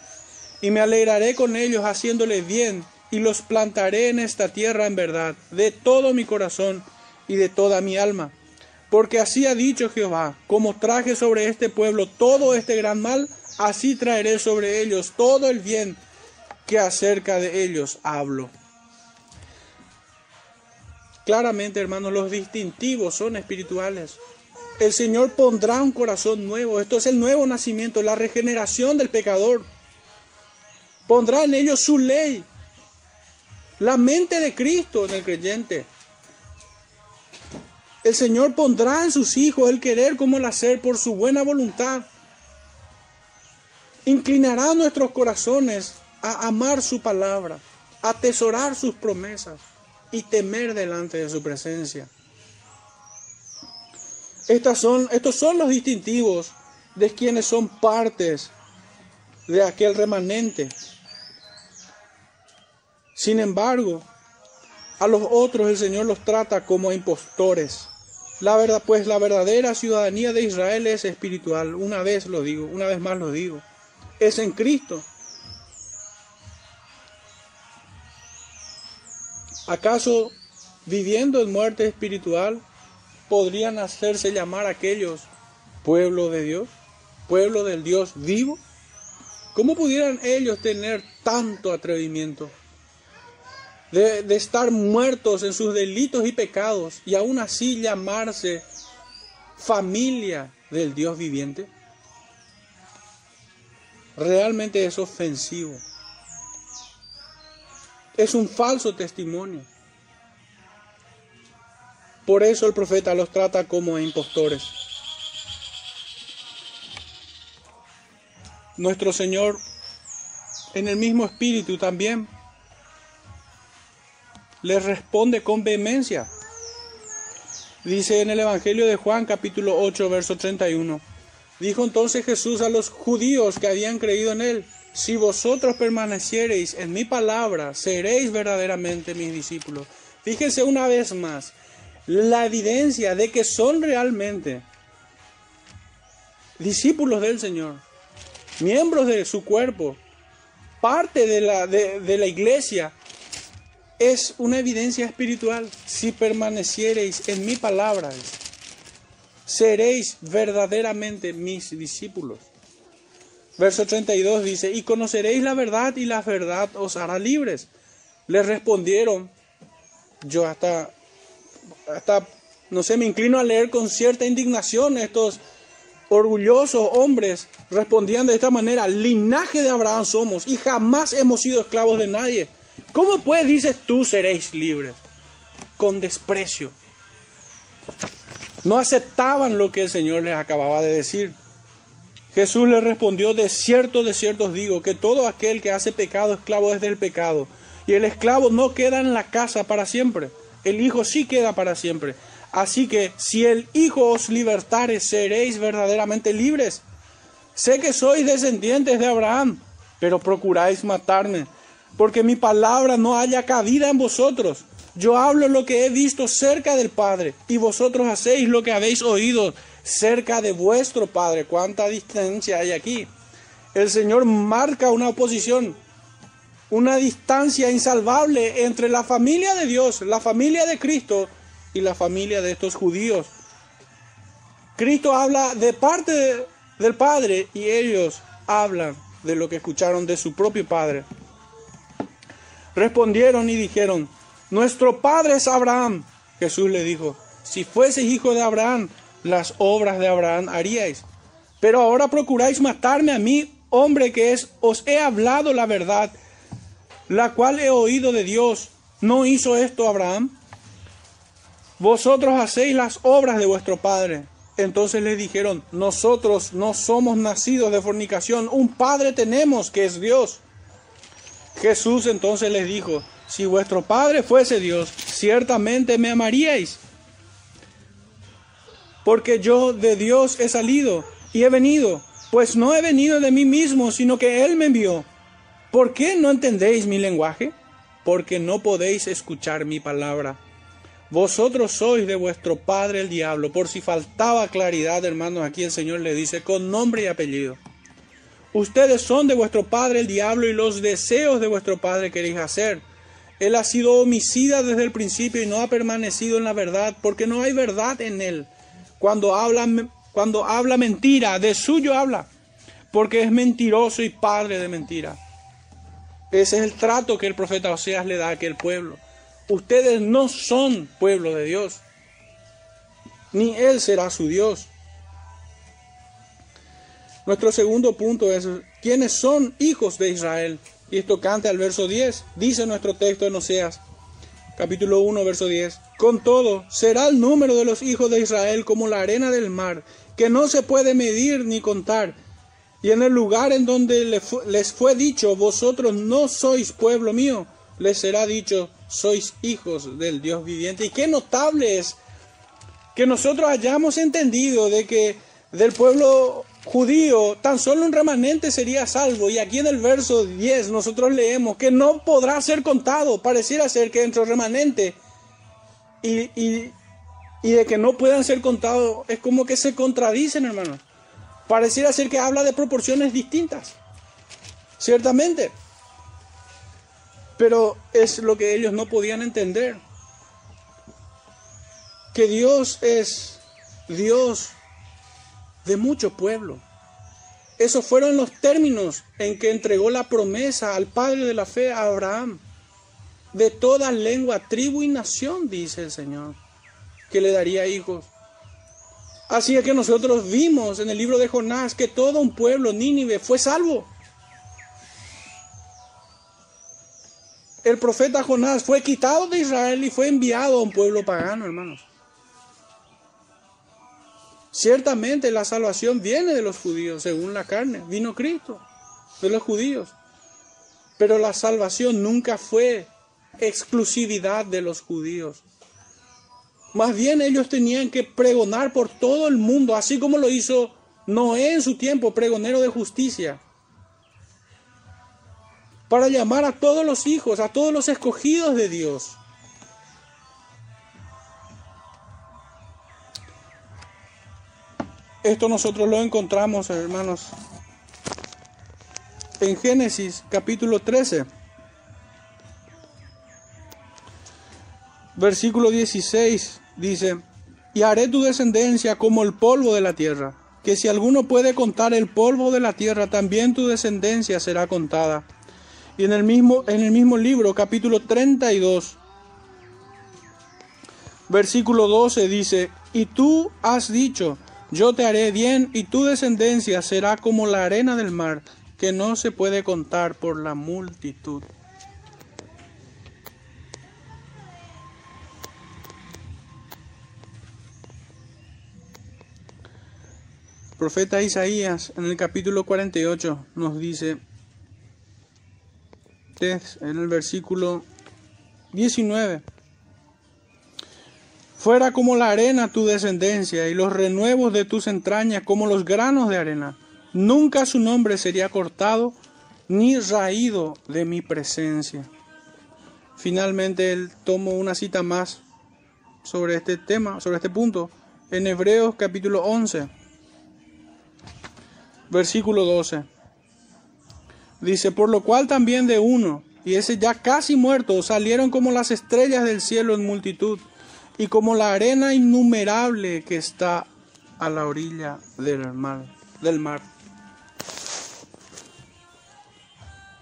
Speaker 1: y me alegraré con ellos haciéndoles bien, y los plantaré en esta tierra en verdad, de todo mi corazón y de toda mi alma porque así ha dicho Jehová, como traje sobre este pueblo todo este gran mal, así traeré sobre ellos todo el bien que acerca de ellos hablo. Claramente, hermanos, los distintivos son espirituales. El Señor pondrá un corazón nuevo. Esto es el nuevo nacimiento, la regeneración del pecador. Pondrá en ellos su ley, la mente de Cristo en el creyente. El Señor pondrá en sus hijos el querer como el hacer por su buena voluntad. Inclinará nuestros corazones a amar su palabra, a atesorar sus promesas y temer delante de su presencia. Estas son, estos son los distintivos de quienes son partes de aquel remanente. Sin embargo, a los otros el Señor los trata como impostores. La verdad, pues la verdadera ciudadanía de Israel es espiritual. Una vez lo digo, una vez más lo digo. Es en Cristo. ¿Acaso viviendo en muerte espiritual podrían hacerse llamar aquellos pueblo de Dios? ¿Pueblo del Dios vivo? ¿Cómo pudieran ellos tener tanto atrevimiento? De, estar muertos en sus delitos y pecados y aún así llamarse familia del Dios viviente? Realmente es ofensivo. Es un falso testimonio. Por eso el profeta los trata como impostores. Nuestro Señor en el mismo espíritu también les responde con vehemencia. Dice en el Evangelio de Juan capítulo 8, verso 31. Dijo entonces Jesús a los judíos que habían creído en él, si vosotros permaneciereis en mi palabra, seréis verdaderamente mis discípulos. Fíjense una vez más la evidencia de que son realmente discípulos del Señor, miembros de su cuerpo, parte de la, de la iglesia, es una evidencia espiritual. Si permaneciereis en mi palabra, seréis verdaderamente mis discípulos. Verso 32 dice, y conoceréis la verdad y la verdad os hará libres. Le respondieron, yo hasta, hasta, no sé, me inclino a leer con cierta indignación estos orgullosos hombres respondían de esta manera, linaje de Abraham somos y jamás hemos sido esclavos de nadie. ¿Cómo pues dices tú seréis libres? Con desprecio. No aceptaban lo que el Señor les acababa de decir. Jesús les respondió, de cierto, de cierto os digo, que todo aquel que hace pecado, esclavo es del pecado. Y el esclavo no queda en la casa para siempre, el Hijo sí queda para siempre. Así que si el Hijo os libertare, seréis verdaderamente libres. Sé que sois descendientes de Abraham, pero procuráis matarme porque mi palabra no haya cabida en vosotros. Yo hablo lo que he visto cerca del Padre, y vosotros hacéis lo que habéis oído cerca de vuestro Padre. ¿Cuánta distancia hay aquí? El Señor marca una oposición, una distancia insalvable entre la familia de Dios, la familia de Cristo y la familia de estos judíos. Cristo habla de parte del Padre y ellos hablan de lo que escucharon de su propio Padre. Respondieron y dijeron, nuestro padre es Abraham. Jesús le dijo, si fueses hijo de Abraham, las obras de Abraham haríais. Pero ahora procuráis matarme a mí, hombre que es, os he hablado la verdad, la cual he oído de Dios. ¿No hizo esto Abraham? Vosotros hacéis las obras de vuestro padre. Entonces le dijeron, nosotros no somos nacidos de fornicación, un padre tenemos que es Dios. Jesús entonces les dijo, si vuestro Padre fuese Dios, ciertamente me amaríais, porque yo de Dios he salido y he venido, pues no he venido de mí mismo, sino que Él me envió. ¿Por qué no entendéis mi lenguaje? Porque no podéis escuchar mi palabra. Vosotros sois de vuestro padre el diablo. Por si faltaba claridad, hermanos, aquí el Señor le dice con nombre y apellido. Ustedes son de vuestro padre el diablo y los deseos de vuestro padre queréis hacer. Él ha sido homicida desde el principio y no ha permanecido en la verdad, porque no hay verdad en él. Cuando habla, cuando habla mentira, de suyo habla, porque es mentiroso y padre de mentira. Ese es el trato que el profeta Oseas le da a aquel pueblo. Ustedes no son pueblo de Dios, ni Él será su Dios. Nuestro segundo punto es, ¿quiénes son hijos de Israel? Y esto canta al verso 10. Dice nuestro texto en Oseas, capítulo 1, verso 10. Con todo, será el número de los hijos de Israel como la arena del mar, que no se puede medir ni contar. Y en el lugar en donde les fue dicho, vosotros no sois pueblo mío, les será dicho, sois hijos del Dios viviente. Y qué notable es que nosotros hayamos entendido de que del pueblo judío, tan solo un remanente sería salvo. Y aquí en el verso 10 nosotros leemos que no podrá ser contado. Pareciera ser que dentro del remanente y, y, y, de que no puedan ser contados es como que se contradicen, hermanos. Pareciera ser que habla de proporciones distintas. Ciertamente. Pero es lo que ellos no podían entender. Que Dios es Dios de mucho pueblo. Esos fueron los términos en que entregó la promesa al Padre de la fe, a Abraham. De toda lengua, tribu y nación, dice el Señor, que le daría hijos. Así es que nosotros vimos en el libro de Jonás que todo un pueblo, Nínive, fue salvo. El profeta Jonás fue quitado de Israel y fue enviado a un pueblo pagano, hermanos. Ciertamente la salvación viene de los judíos, según la carne. Vino Cristo, de los judíos. Pero la salvación nunca fue exclusividad de los judíos. Más bien ellos tenían que pregonar por todo el mundo, así como lo hizo Noé en su tiempo, pregonero de justicia. Para llamar a todos los hijos, a todos los escogidos de Dios. Esto nosotros lo encontramos, hermanos, en Génesis capítulo 13, versículo 16, dice, y haré tu descendencia como el polvo de la tierra, que si alguno puede contar el polvo de la tierra, también tu descendencia será contada. Y en el mismo, en el mismo libro, capítulo 32, versículo 12, dice, y tú has dicho, yo te haré bien y tu descendencia será como la arena del mar, que no se puede contar por la multitud. profeta Isaías en el capítulo 48 nos dice, en el versículo 19, Fuera como la arena tu descendencia y los renuevos de tus entrañas como los granos de arena. Nunca su nombre sería cortado ni raído de mi presencia. Finalmente él tomó una cita más sobre este tema, sobre este punto, en Hebreos capítulo 11, versículo 12. Dice, por lo cual también de uno, y ese ya casi muerto, salieron como las estrellas del cielo en multitud y como la arena innumerable que está a la orilla del mar.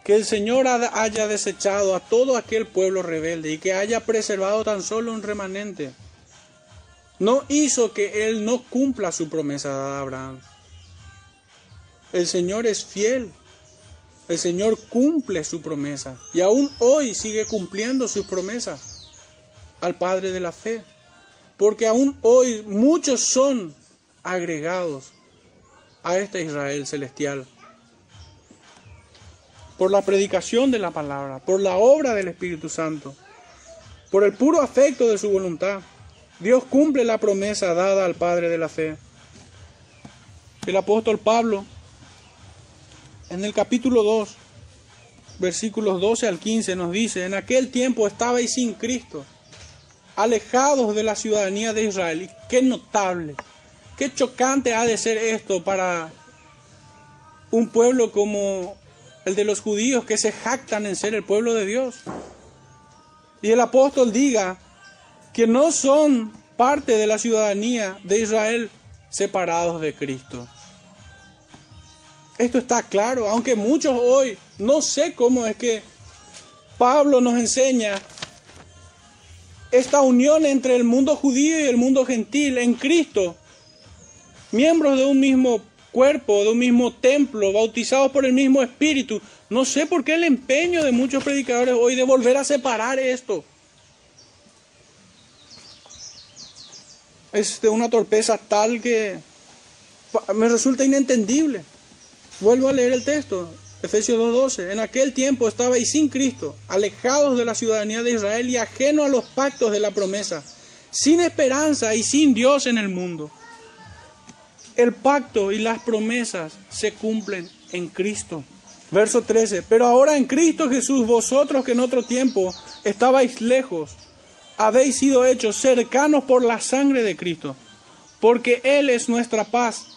Speaker 1: Que el Señor haya desechado a todo aquel pueblo rebelde y que haya preservado tan solo un remanente. No hizo que Él no cumpla su promesa a Abraham. El Señor es fiel. El Señor cumple su promesa. Y aún hoy sigue cumpliendo sus promesas al Padre de la fe. Porque aún hoy muchos son agregados a este Israel celestial. Por la predicación de la palabra, por la obra del Espíritu Santo, por el puro afecto de su voluntad. Dios cumple la promesa dada al Padre de la fe. El apóstol Pablo, en el capítulo 2, versículos 12 al 15, nos dice, en aquel tiempo estabais sin Cristo, alejados de la ciudadanía de Israel. Y qué notable, qué chocante ha de ser esto para un pueblo como el de los judíos que se jactan en ser el pueblo de Dios. Y el apóstol diga que no son parte de la ciudadanía de Israel separados de Cristo. Esto está claro, aunque muchos hoy no sé cómo es que Pablo nos enseña esta unión entre el mundo judío y el mundo gentil en Cristo, miembros de un mismo cuerpo, de un mismo templo, bautizados por el mismo Espíritu. No sé por qué el empeño de muchos predicadores hoy de volver a separar esto. Es de una torpeza tal que me resulta inentendible. Vuelvo a leer el texto, Efesios 2.12. En aquel tiempo estabais sin Cristo, alejados de la ciudadanía de Israel y ajeno a los pactos de la promesa, sin esperanza y sin Dios en el mundo. El pacto y las promesas se cumplen en Cristo. Verso 13. Pero ahora en Cristo Jesús, vosotros que en otro tiempo estabais lejos, habéis sido hechos cercanos por la sangre de Cristo, porque Él es nuestra paz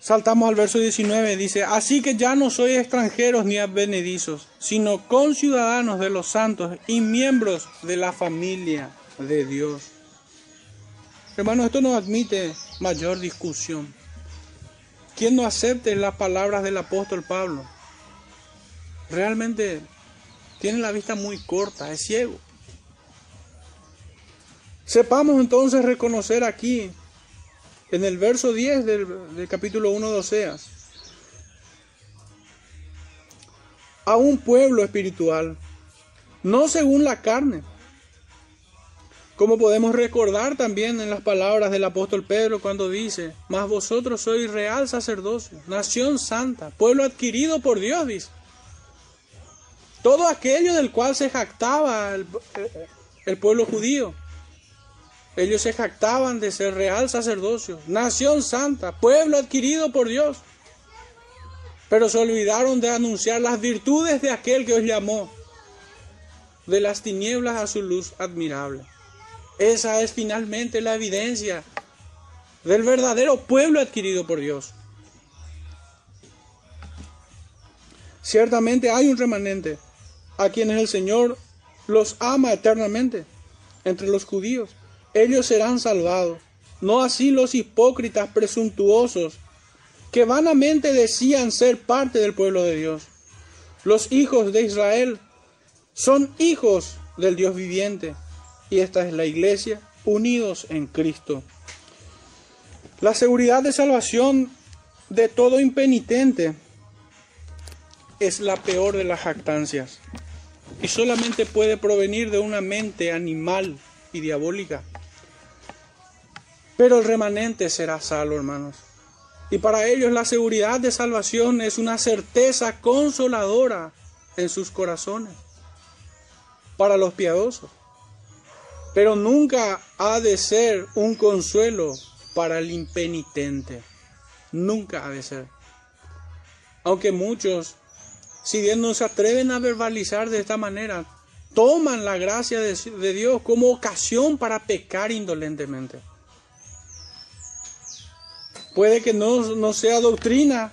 Speaker 1: Saltamos al verso 19, dice, así que ya no sois extranjeros ni advenedizos, sino conciudadanos de los santos y miembros de la familia de Dios. Hermano, esto no admite mayor discusión. Quien no acepte las palabras del apóstol Pablo, realmente tiene la vista muy corta, es ciego. Sepamos entonces reconocer aquí en el verso 10 del, capítulo 1 de Oseas, a un pueblo espiritual, no según la carne, como podemos recordar también en las palabras del apóstol Pedro cuando dice, mas vosotros sois real sacerdocio, nación santa, pueblo adquirido por Dios, dice. Todo aquello del cual se jactaba el pueblo judío, ellos se jactaban de ser real sacerdocio, nación santa, pueblo adquirido por Dios. Pero se olvidaron de anunciar las virtudes de aquel que os llamó de las tinieblas a su luz admirable. Esa es finalmente la evidencia del verdadero pueblo adquirido por Dios. Ciertamente hay un remanente a quienes el Señor los ama eternamente entre los judíos ellos serán salvados. No así los hipócritas presuntuosos que vanamente decían ser parte del pueblo de Dios. Los hijos de Israel son hijos del Dios viviente y esta es la iglesia unidos en Cristo. La seguridad de salvación de todo impenitente es la peor de las jactancias y solamente puede provenir de una mente animal y diabólica. Pero el remanente será salvo, hermanos. Y para ellos la seguridad de salvación es una certeza consoladora en sus corazones. Para los piadosos. Pero nunca ha de ser un consuelo para el impenitente. Nunca ha de ser. Aunque muchos, si bien no se atreven a verbalizar de esta manera, toman la gracia de, de Dios como ocasión para pecar indolentemente. Puede que no, sea doctrina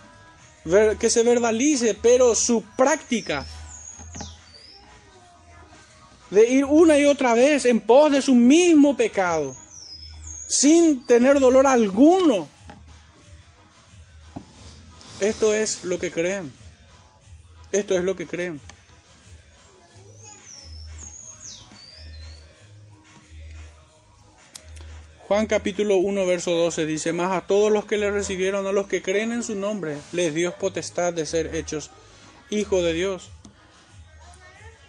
Speaker 1: que se verbalice, pero su práctica de ir una y otra vez en pos de su mismo pecado, sin tener dolor alguno. Esto es lo que creen. Esto es lo que creen. Juan capítulo 1, verso 12 dice, Mas a todos los que le recibieron, a los que creen en su nombre, les dio potestad de ser hechos hijos de Dios.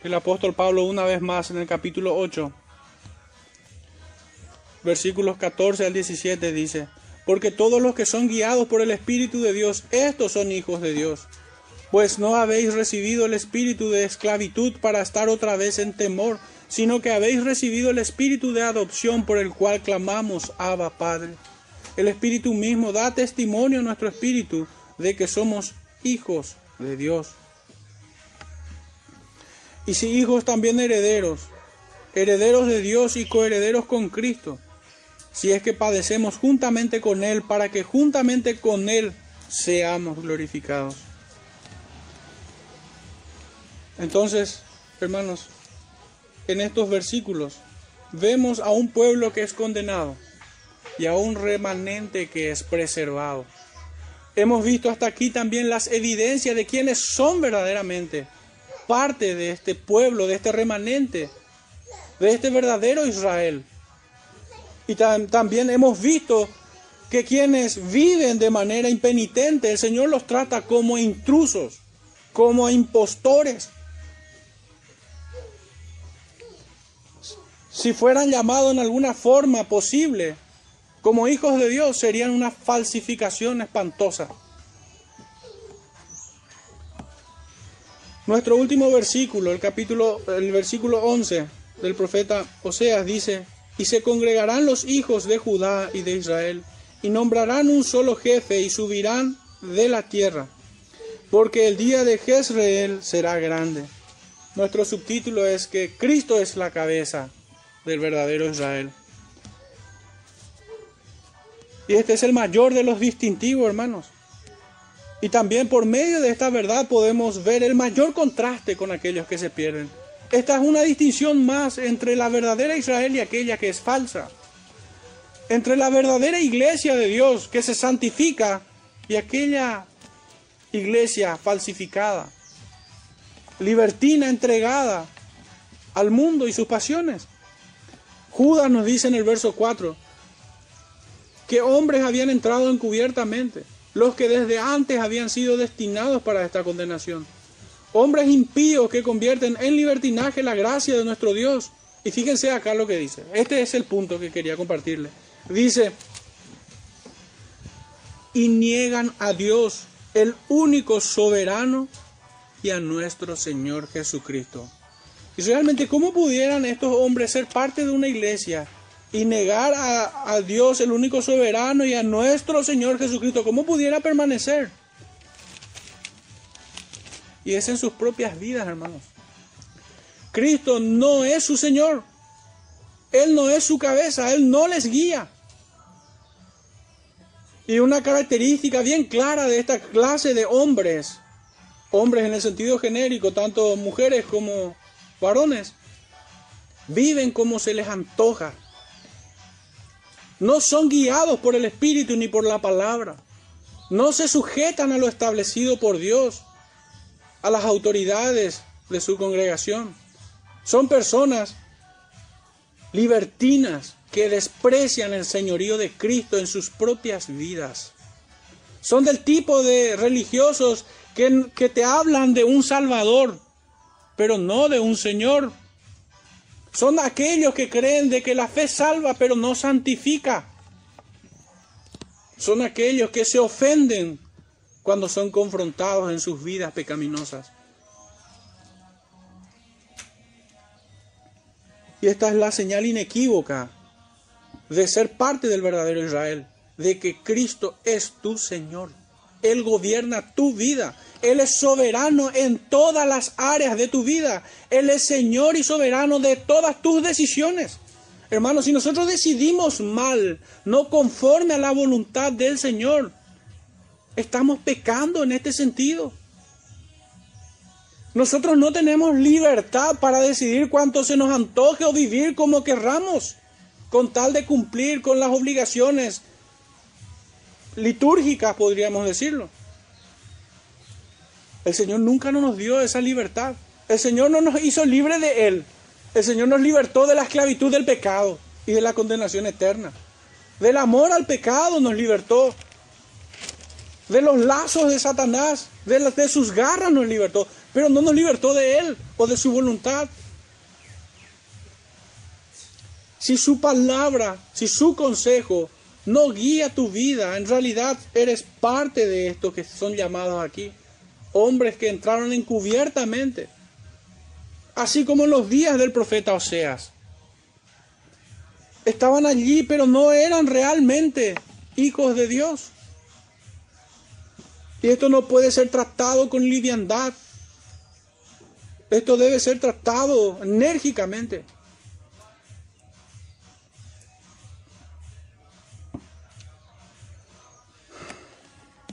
Speaker 1: El apóstol Pablo una vez más en el capítulo 8, versículos 14 al 17 dice, Porque todos los que son guiados por el Espíritu de Dios, estos son hijos de Dios. Pues no habéis recibido el espíritu de esclavitud para estar otra vez en temor, sino que habéis recibido el espíritu de adopción por el cual clamamos, Abba Padre. El espíritu mismo da testimonio a nuestro espíritu de que somos hijos de Dios. Y si hijos también herederos, herederos de Dios y coherederos con Cristo, si es que padecemos juntamente con Él, para que juntamente con Él seamos glorificados. Entonces, hermanos, en estos versículos vemos a un pueblo que es condenado y a un remanente que es preservado. Hemos visto hasta aquí también las evidencias de quienes son verdaderamente parte de este pueblo, de este remanente, de este verdadero Israel. Y también hemos visto que quienes viven de manera impenitente, el Señor los trata como intrusos, como impostores, si fueran llamados en alguna forma posible como hijos de Dios, serían una falsificación espantosa. Nuestro último versículo, el capítulo, el versículo 11 del profeta Oseas dice, y se congregarán los hijos de Judá y de Israel, y nombrarán un solo jefe y subirán de la tierra, porque el día de Jezreel será grande. Nuestro subtítulo es que Cristo es la cabeza del verdadero Israel. Y este es el mayor de los distintivos, hermanos. Y también por medio de esta verdad podemos ver el mayor contraste con aquellos que se pierden. Esta es una distinción más entre la verdadera Israel y aquella que es falsa. Entre la verdadera iglesia de Dios que se santifica y aquella iglesia falsificada, libertina, entregada al mundo y sus pasiones. Judas nos dice en el verso 4 que hombres habían entrado encubiertamente, los que desde antes habían sido destinados para esta condenación. Hombres impíos que convierten en libertinaje la gracia de nuestro Dios. Y fíjense acá lo que dice. Este es el punto que quería compartirle. Dice, y niegan a Dios, el único soberano, y a nuestro Señor Jesucristo y realmente, ¿cómo pudieran estos hombres ser parte de una iglesia y negar a, Dios, el único soberano, y a nuestro Señor Jesucristo? ¿Cómo pudiera permanecer? Y es en sus propias vidas, hermanos. Cristo no es su Señor. Él no es su cabeza. Él no les guía. Y una característica bien clara de esta clase de hombres, hombres en el sentido genérico, tanto mujeres como varones, viven como se les antoja. No son guiados por el Espíritu ni por la palabra. No se sujetan a lo establecido por Dios, a las autoridades de su congregación. Son personas libertinas que desprecian el señorío de Cristo en sus propias vidas. Son del tipo de religiosos que, que te hablan de un Salvador, pero no de un Señor. Son aquellos que creen de que la fe salva, pero no santifica. Son aquellos que se ofenden cuando son confrontados en sus vidas pecaminosas. Y esta es la señal inequívoca de ser parte del verdadero Israel, de que Cristo es tu Señor. Él gobierna tu vida. Él es soberano en todas las áreas de tu vida. Él es Señor y soberano de todas tus decisiones. Hermanos, si nosotros decidimos mal, no conforme a la voluntad del Señor, estamos pecando en este sentido. Nosotros no tenemos libertad para decidir cuánto se nos antoje o vivir como querramos, con tal de cumplir con las obligaciones litúrgicas, podríamos decirlo. El Señor nunca nos dio esa libertad. El Señor no nos hizo libre de Él. El Señor nos libertó de la esclavitud del pecado y de la condenación eterna. Del amor al pecado nos libertó. De los lazos de Satanás, de, de sus garras nos libertó. Pero no nos libertó de Él o de su voluntad. Si su palabra, si su consejo no guía tu vida, en realidad eres parte de estos que son llamados aquí. Hombres que entraron encubiertamente, así como en los días del profeta Oseas. Estaban allí, pero no eran realmente hijos de Dios. Y esto no puede ser tratado con liviandad. Esto debe ser tratado enérgicamente.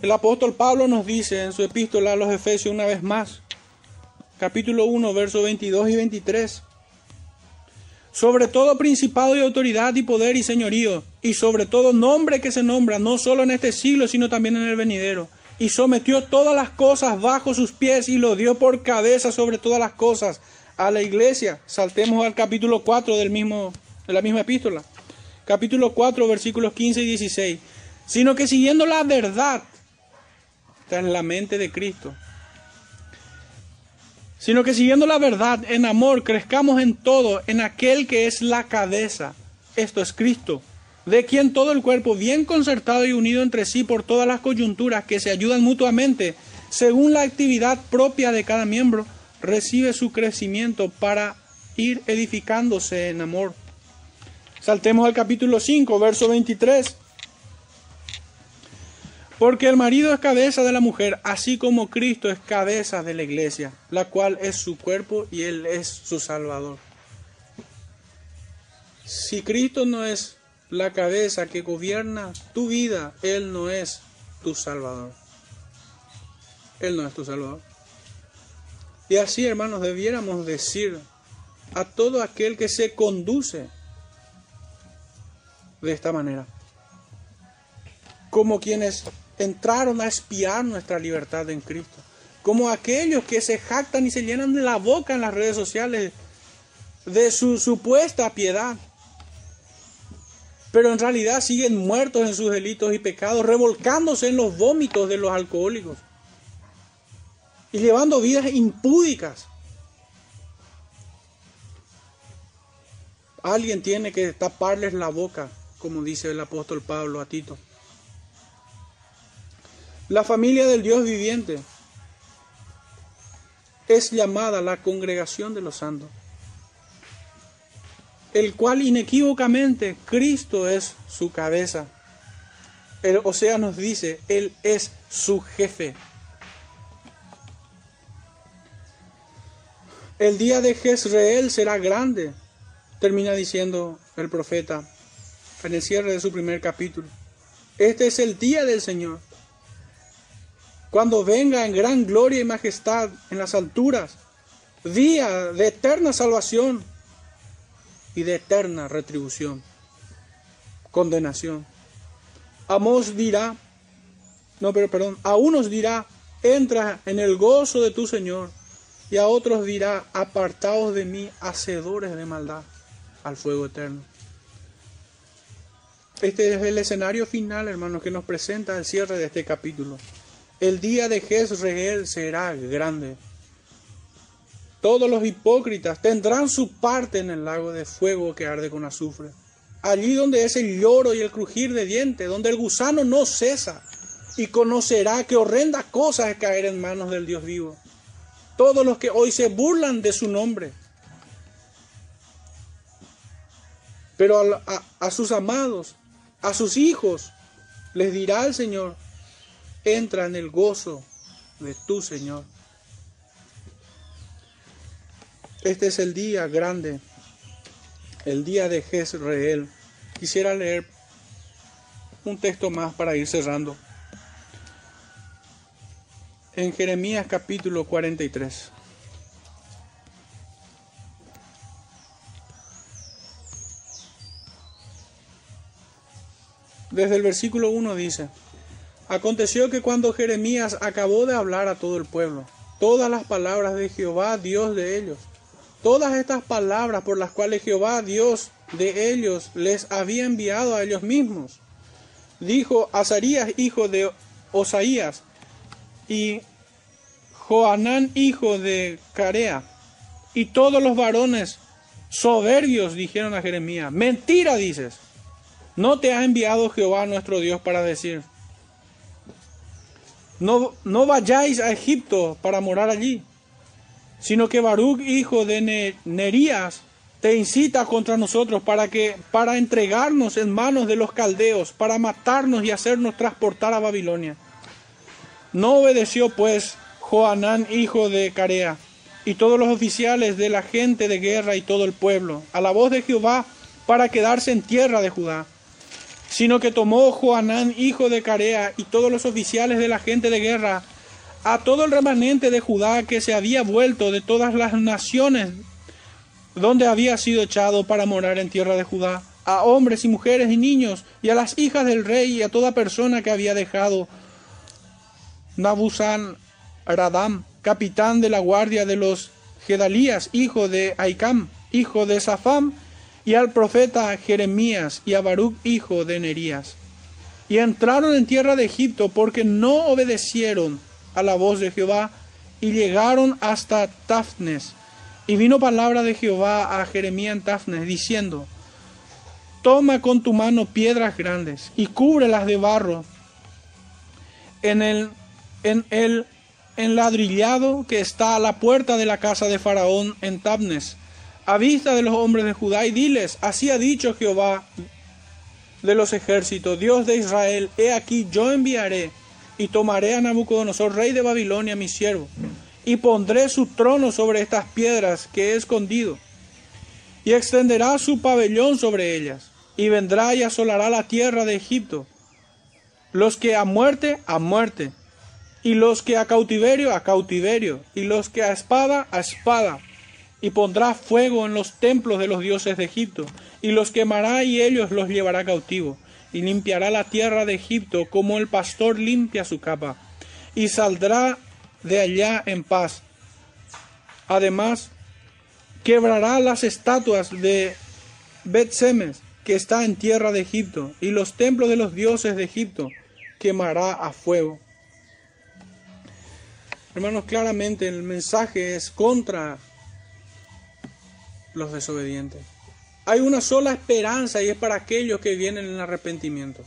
Speaker 1: El apóstol Pablo nos dice en su epístola a los Efesios una vez más, capítulo 1, versos 22 y 23, sobre todo principado y autoridad y poder y señorío, y sobre todo nombre que se nombra, no solo en este siglo, sino también en el venidero, y sometió todas las cosas bajo sus pies y lo dio por cabeza sobre todas las cosas a la iglesia. Saltemos al capítulo 4 del mismo, de la misma epístola. Capítulo 4, versículos 15 y 16. Sino que siguiendo la verdad, en la mente de Cristo. Sino que siguiendo la verdad en amor, crezcamos en todo, en aquel que es la cabeza. Esto es Cristo, de quien todo el cuerpo, bien concertado y unido entre sí por todas las coyunturas que se ayudan mutuamente, según la actividad propia de cada miembro, recibe su crecimiento para ir edificándose en amor. Saltemos al capítulo 5, verso 23. Porque el marido es cabeza de la mujer, así como Cristo es cabeza de la iglesia, la cual es su cuerpo y Él es su Salvador. Si Cristo no es la cabeza que gobierna tu vida, Él no es tu Salvador. Él no es tu Salvador. Y así, hermanos, debiéramos decir a todo aquel que se conduce de esta manera, como quienes entraron a espiar nuestra libertad en Cristo. Como aquellos que se jactan y se llenan de la boca en las redes sociales de su supuesta piedad. Pero en realidad siguen muertos en sus delitos y pecados, revolcándose en los vómitos de los alcohólicos y llevando vidas impúdicas. Alguien tiene que taparles la boca, como dice el apóstol Pablo a Tito. La familia del Dios viviente es llamada la congregación de los santos, el cual inequívocamente Cristo es su cabeza. El, o sea, nos dice, Él es su jefe. El día de Jezreel será grande, termina diciendo el profeta en el cierre de su primer capítulo. Este es el día del Señor cuando venga en gran gloria y majestad en las alturas, día de eterna salvación y de eterna retribución, condenación. Amos dirá, no, pero perdón, a unos dirá, entra en el gozo de tu Señor, y a otros dirá, apartaos de mí, hacedores de maldad, al fuego eterno. Este es el escenario final, hermanos, que nos presenta el cierre de este capítulo. El día de Jezreel será grande. Todos los hipócritas tendrán su parte en el lago de fuego que arde con azufre. Allí donde es el lloro y el crujir de dientes, donde el gusano no cesa y conocerá que horrenda cosa es caer en manos del Dios vivo. Todos los que hoy se burlan de su nombre. Pero a sus amados, a sus hijos, les dirá el Señor, entra en el gozo de tu Señor. Este es el día grande, el día de Jezreel. Quisiera leer un texto más para ir cerrando. En Jeremías capítulo 43. Desde el versículo 1 dice, Aconteció que cuando Jeremías acabó de hablar a todo el pueblo, todas las palabras de Jehová, Dios de ellos, todas estas palabras por las cuales Jehová, Dios de ellos, les había enviado a ellos mismos. Dijo Azarías, hijo de Osaías, y Joanán, hijo de Carea, y todos los varones soberbios dijeron a Jeremías, mentira dices, no te ha enviado Jehová nuestro Dios para decir, no, no vayáis a Egipto para morar allí, sino que Baruch, hijo de Nerías, te incita contra nosotros para que para entregarnos en manos de los caldeos, para matarnos y hacernos transportar a Babilonia. No obedeció pues Joanán, hijo de Carea, y todos los oficiales de la gente de guerra y todo el pueblo, a la voz de Jehová, para quedarse en tierra de Judá sino que tomó Joanán, hijo de Carea, y todos los oficiales de la gente de guerra, a todo el remanente de Judá que se había vuelto de todas las naciones donde había sido echado para morar en tierra de Judá, a hombres y mujeres y niños, y a las hijas del rey y a toda persona que había dejado Nabuzán Radam, capitán de la guardia de los Gedalías, hijo de Aicam, hijo de Safam, y al profeta Jeremías y a Baruch hijo de Nerías. Y entraron en tierra de Egipto porque no obedecieron a la voz de Jehová y llegaron hasta Tafnes. Y vino palabra de Jehová a Jeremías en Tafnes diciendo, Toma con tu mano piedras grandes y cúbrelas de barro en el, en el enladrillado que está a la puerta de la casa de Faraón en Tafnes a vista de los hombres de Judá y diles, así ha dicho Jehová de los ejércitos, Dios de Israel, he aquí yo enviaré y tomaré a Nabucodonosor, rey de Babilonia, mi siervo, y pondré su trono sobre estas piedras que he escondido, y extenderá su pabellón sobre ellas, y vendrá y asolará la tierra de Egipto, los que a muerte, a muerte, y los que a cautiverio, a cautiverio, y los que a espada, a espada, y pondrá fuego en los templos de los dioses de Egipto, y los quemará y ellos los llevará cautivo, y limpiará la tierra de Egipto como el pastor limpia su capa, y saldrá de allá en paz. Además, quebrará las estatuas de Bet-Semes, que está en tierra de Egipto, y los templos de los dioses de Egipto quemará a fuego. Hermanos, claramente el mensaje es contra los desobedientes. Hay una sola esperanza y es para aquellos que vienen en arrepentimiento.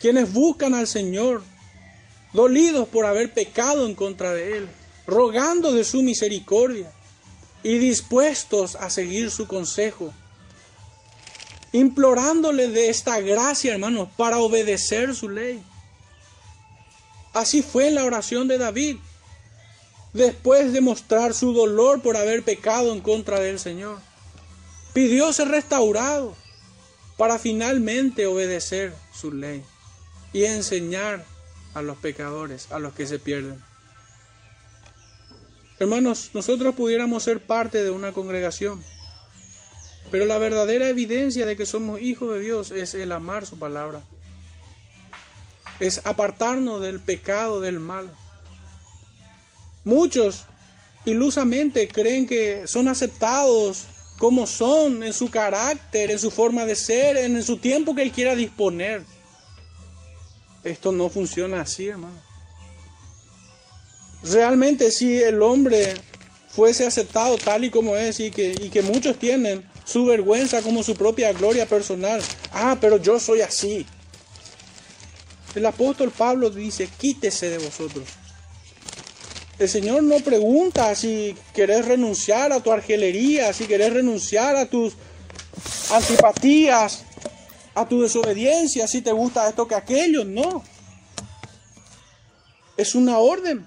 Speaker 1: Quienes buscan al Señor, dolidos por haber pecado en contra de Él, rogando de su misericordia y dispuestos a seguir su consejo, implorándole de esta gracia, hermanos, para obedecer su ley. Así fue la oración de David después de mostrar su dolor por haber pecado en contra del Señor. Pidió ser restaurado para finalmente obedecer su ley y enseñar a los pecadores, a los que se pierden. Hermanos, nosotros pudiéramos ser parte de una congregación, pero la verdadera evidencia de que somos hijos de Dios es el amar su palabra, es apartarnos del pecado, del mal. Muchos ilusamente creen que son aceptados como son, en su carácter, en su forma de ser, en su tiempo que Él quiera disponer. Esto no funciona así, hermano. Realmente si el hombre fuese aceptado tal y como es y que, y que muchos tienen su vergüenza como su propia gloria personal. Ah, pero yo soy así. El apóstol Pablo dice, quítese de vosotros el Señor no pregunta si querés renunciar a tu argelería, si querés renunciar a tus antipatías, a tu desobediencia, si te gusta esto que aquello, no. Es una orden.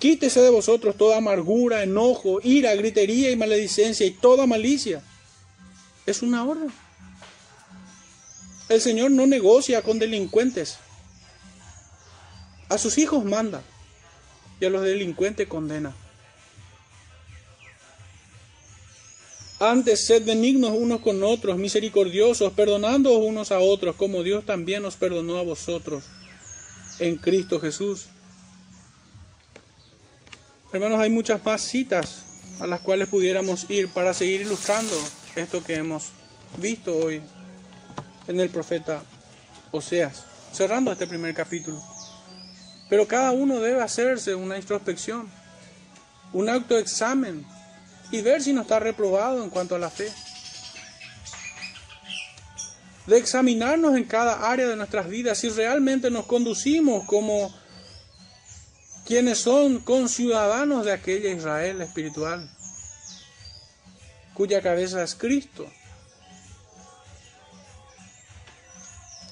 Speaker 1: Quítese de vosotros toda amargura, enojo, ira, gritería y maledicencia y toda malicia. Es una orden. El Señor no negocia con delincuentes. A sus hijos manda y a los delincuentes condena. Antes sed benignos unos con otros, misericordiosos, perdonando unos a otros, como Dios también nos perdonó a vosotros en Cristo Jesús. Hermanos, hay muchas más citas a las cuales pudiéramos ir para seguir ilustrando esto que hemos visto hoy en el profeta Oseas, cerrando este primer capítulo. Pero cada uno debe hacerse una introspección, un autoexamen y ver si no está reprobado en cuanto a la fe. De examinarnos en cada área de nuestras vidas si realmente nos conducimos como quienes son conciudadanos de aquella Israel espiritual, cuya cabeza es Cristo.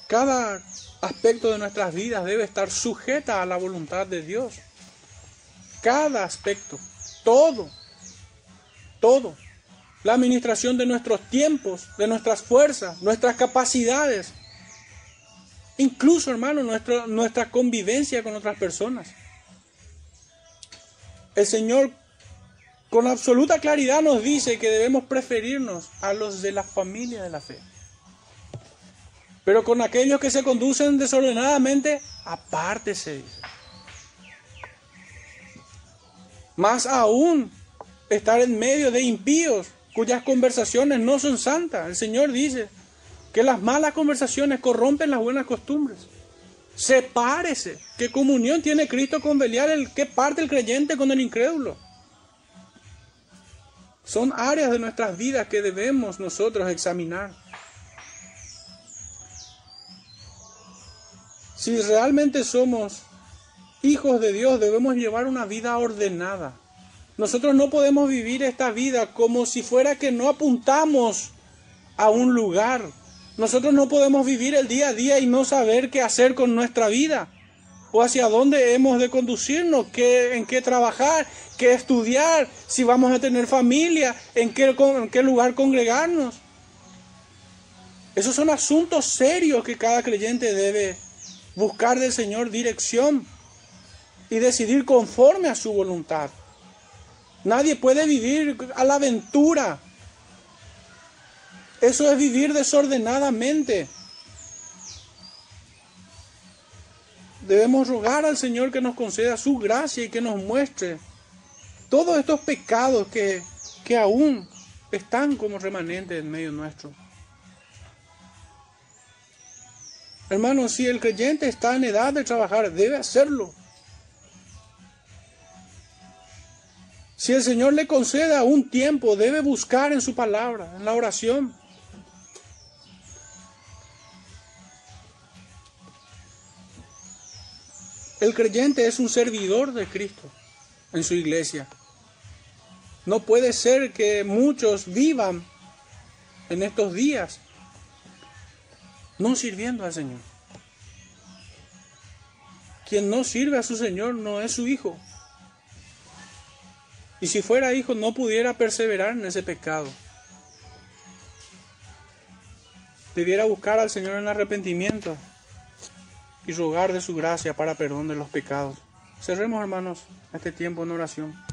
Speaker 1: Cada aspecto de nuestras vidas debe estar sujeta a la voluntad de Dios. Cada aspecto, todo, todo. La administración de nuestros tiempos, de nuestras fuerzas, nuestras capacidades. Incluso, hermano, nuestra, nuestra convivencia con otras personas. El Señor con absoluta claridad nos dice que debemos preferirnos a los de la familia de la fe. Pero con aquellos que se conducen desordenadamente, apártese. Más aún, estar en medio de impíos cuyas conversaciones no son santas. El Señor dice que las malas conversaciones corrompen las buenas costumbres. Sepárese. ¿Qué comunión tiene Cristo con Belial? El, ¿Qué parte el creyente con el incrédulo? Son áreas de nuestras vidas que debemos nosotros examinar. Si realmente somos hijos de Dios, debemos llevar una vida ordenada. Nosotros no podemos vivir esta vida como si fuera que no apuntamos a un lugar, nosotros no podemos vivir el día a día y no saber qué hacer con nuestra vida o hacia dónde hemos de conducirnos, qué, en qué trabajar, qué estudiar, si vamos a tener familia, en qué, en qué lugar congregarnos. Esos son asuntos serios que cada creyente debe buscar del Señor dirección y decidir conforme a su voluntad. Nadie puede vivir a la aventura eso es vivir desordenadamente. Debemos rogar al Señor que nos conceda su gracia y que nos muestre todos estos pecados que, que aún están como remanentes en medio nuestro. Hermanos, si el creyente está en edad de trabajar, debe hacerlo. Si el Señor le conceda un tiempo, debe buscar en su palabra, en la oración. El creyente es un servidor de Cristo en su iglesia. No puede ser que muchos vivan en estos días no sirviendo al Señor. Quien no sirve a su Señor no es su hijo. Y si fuera hijo no pudiera perseverar en ese pecado. Debiera buscar al Señor en arrepentimiento y rogar de su gracia para perdón de los pecados. Cerremos, hermanos, este tiempo en oración.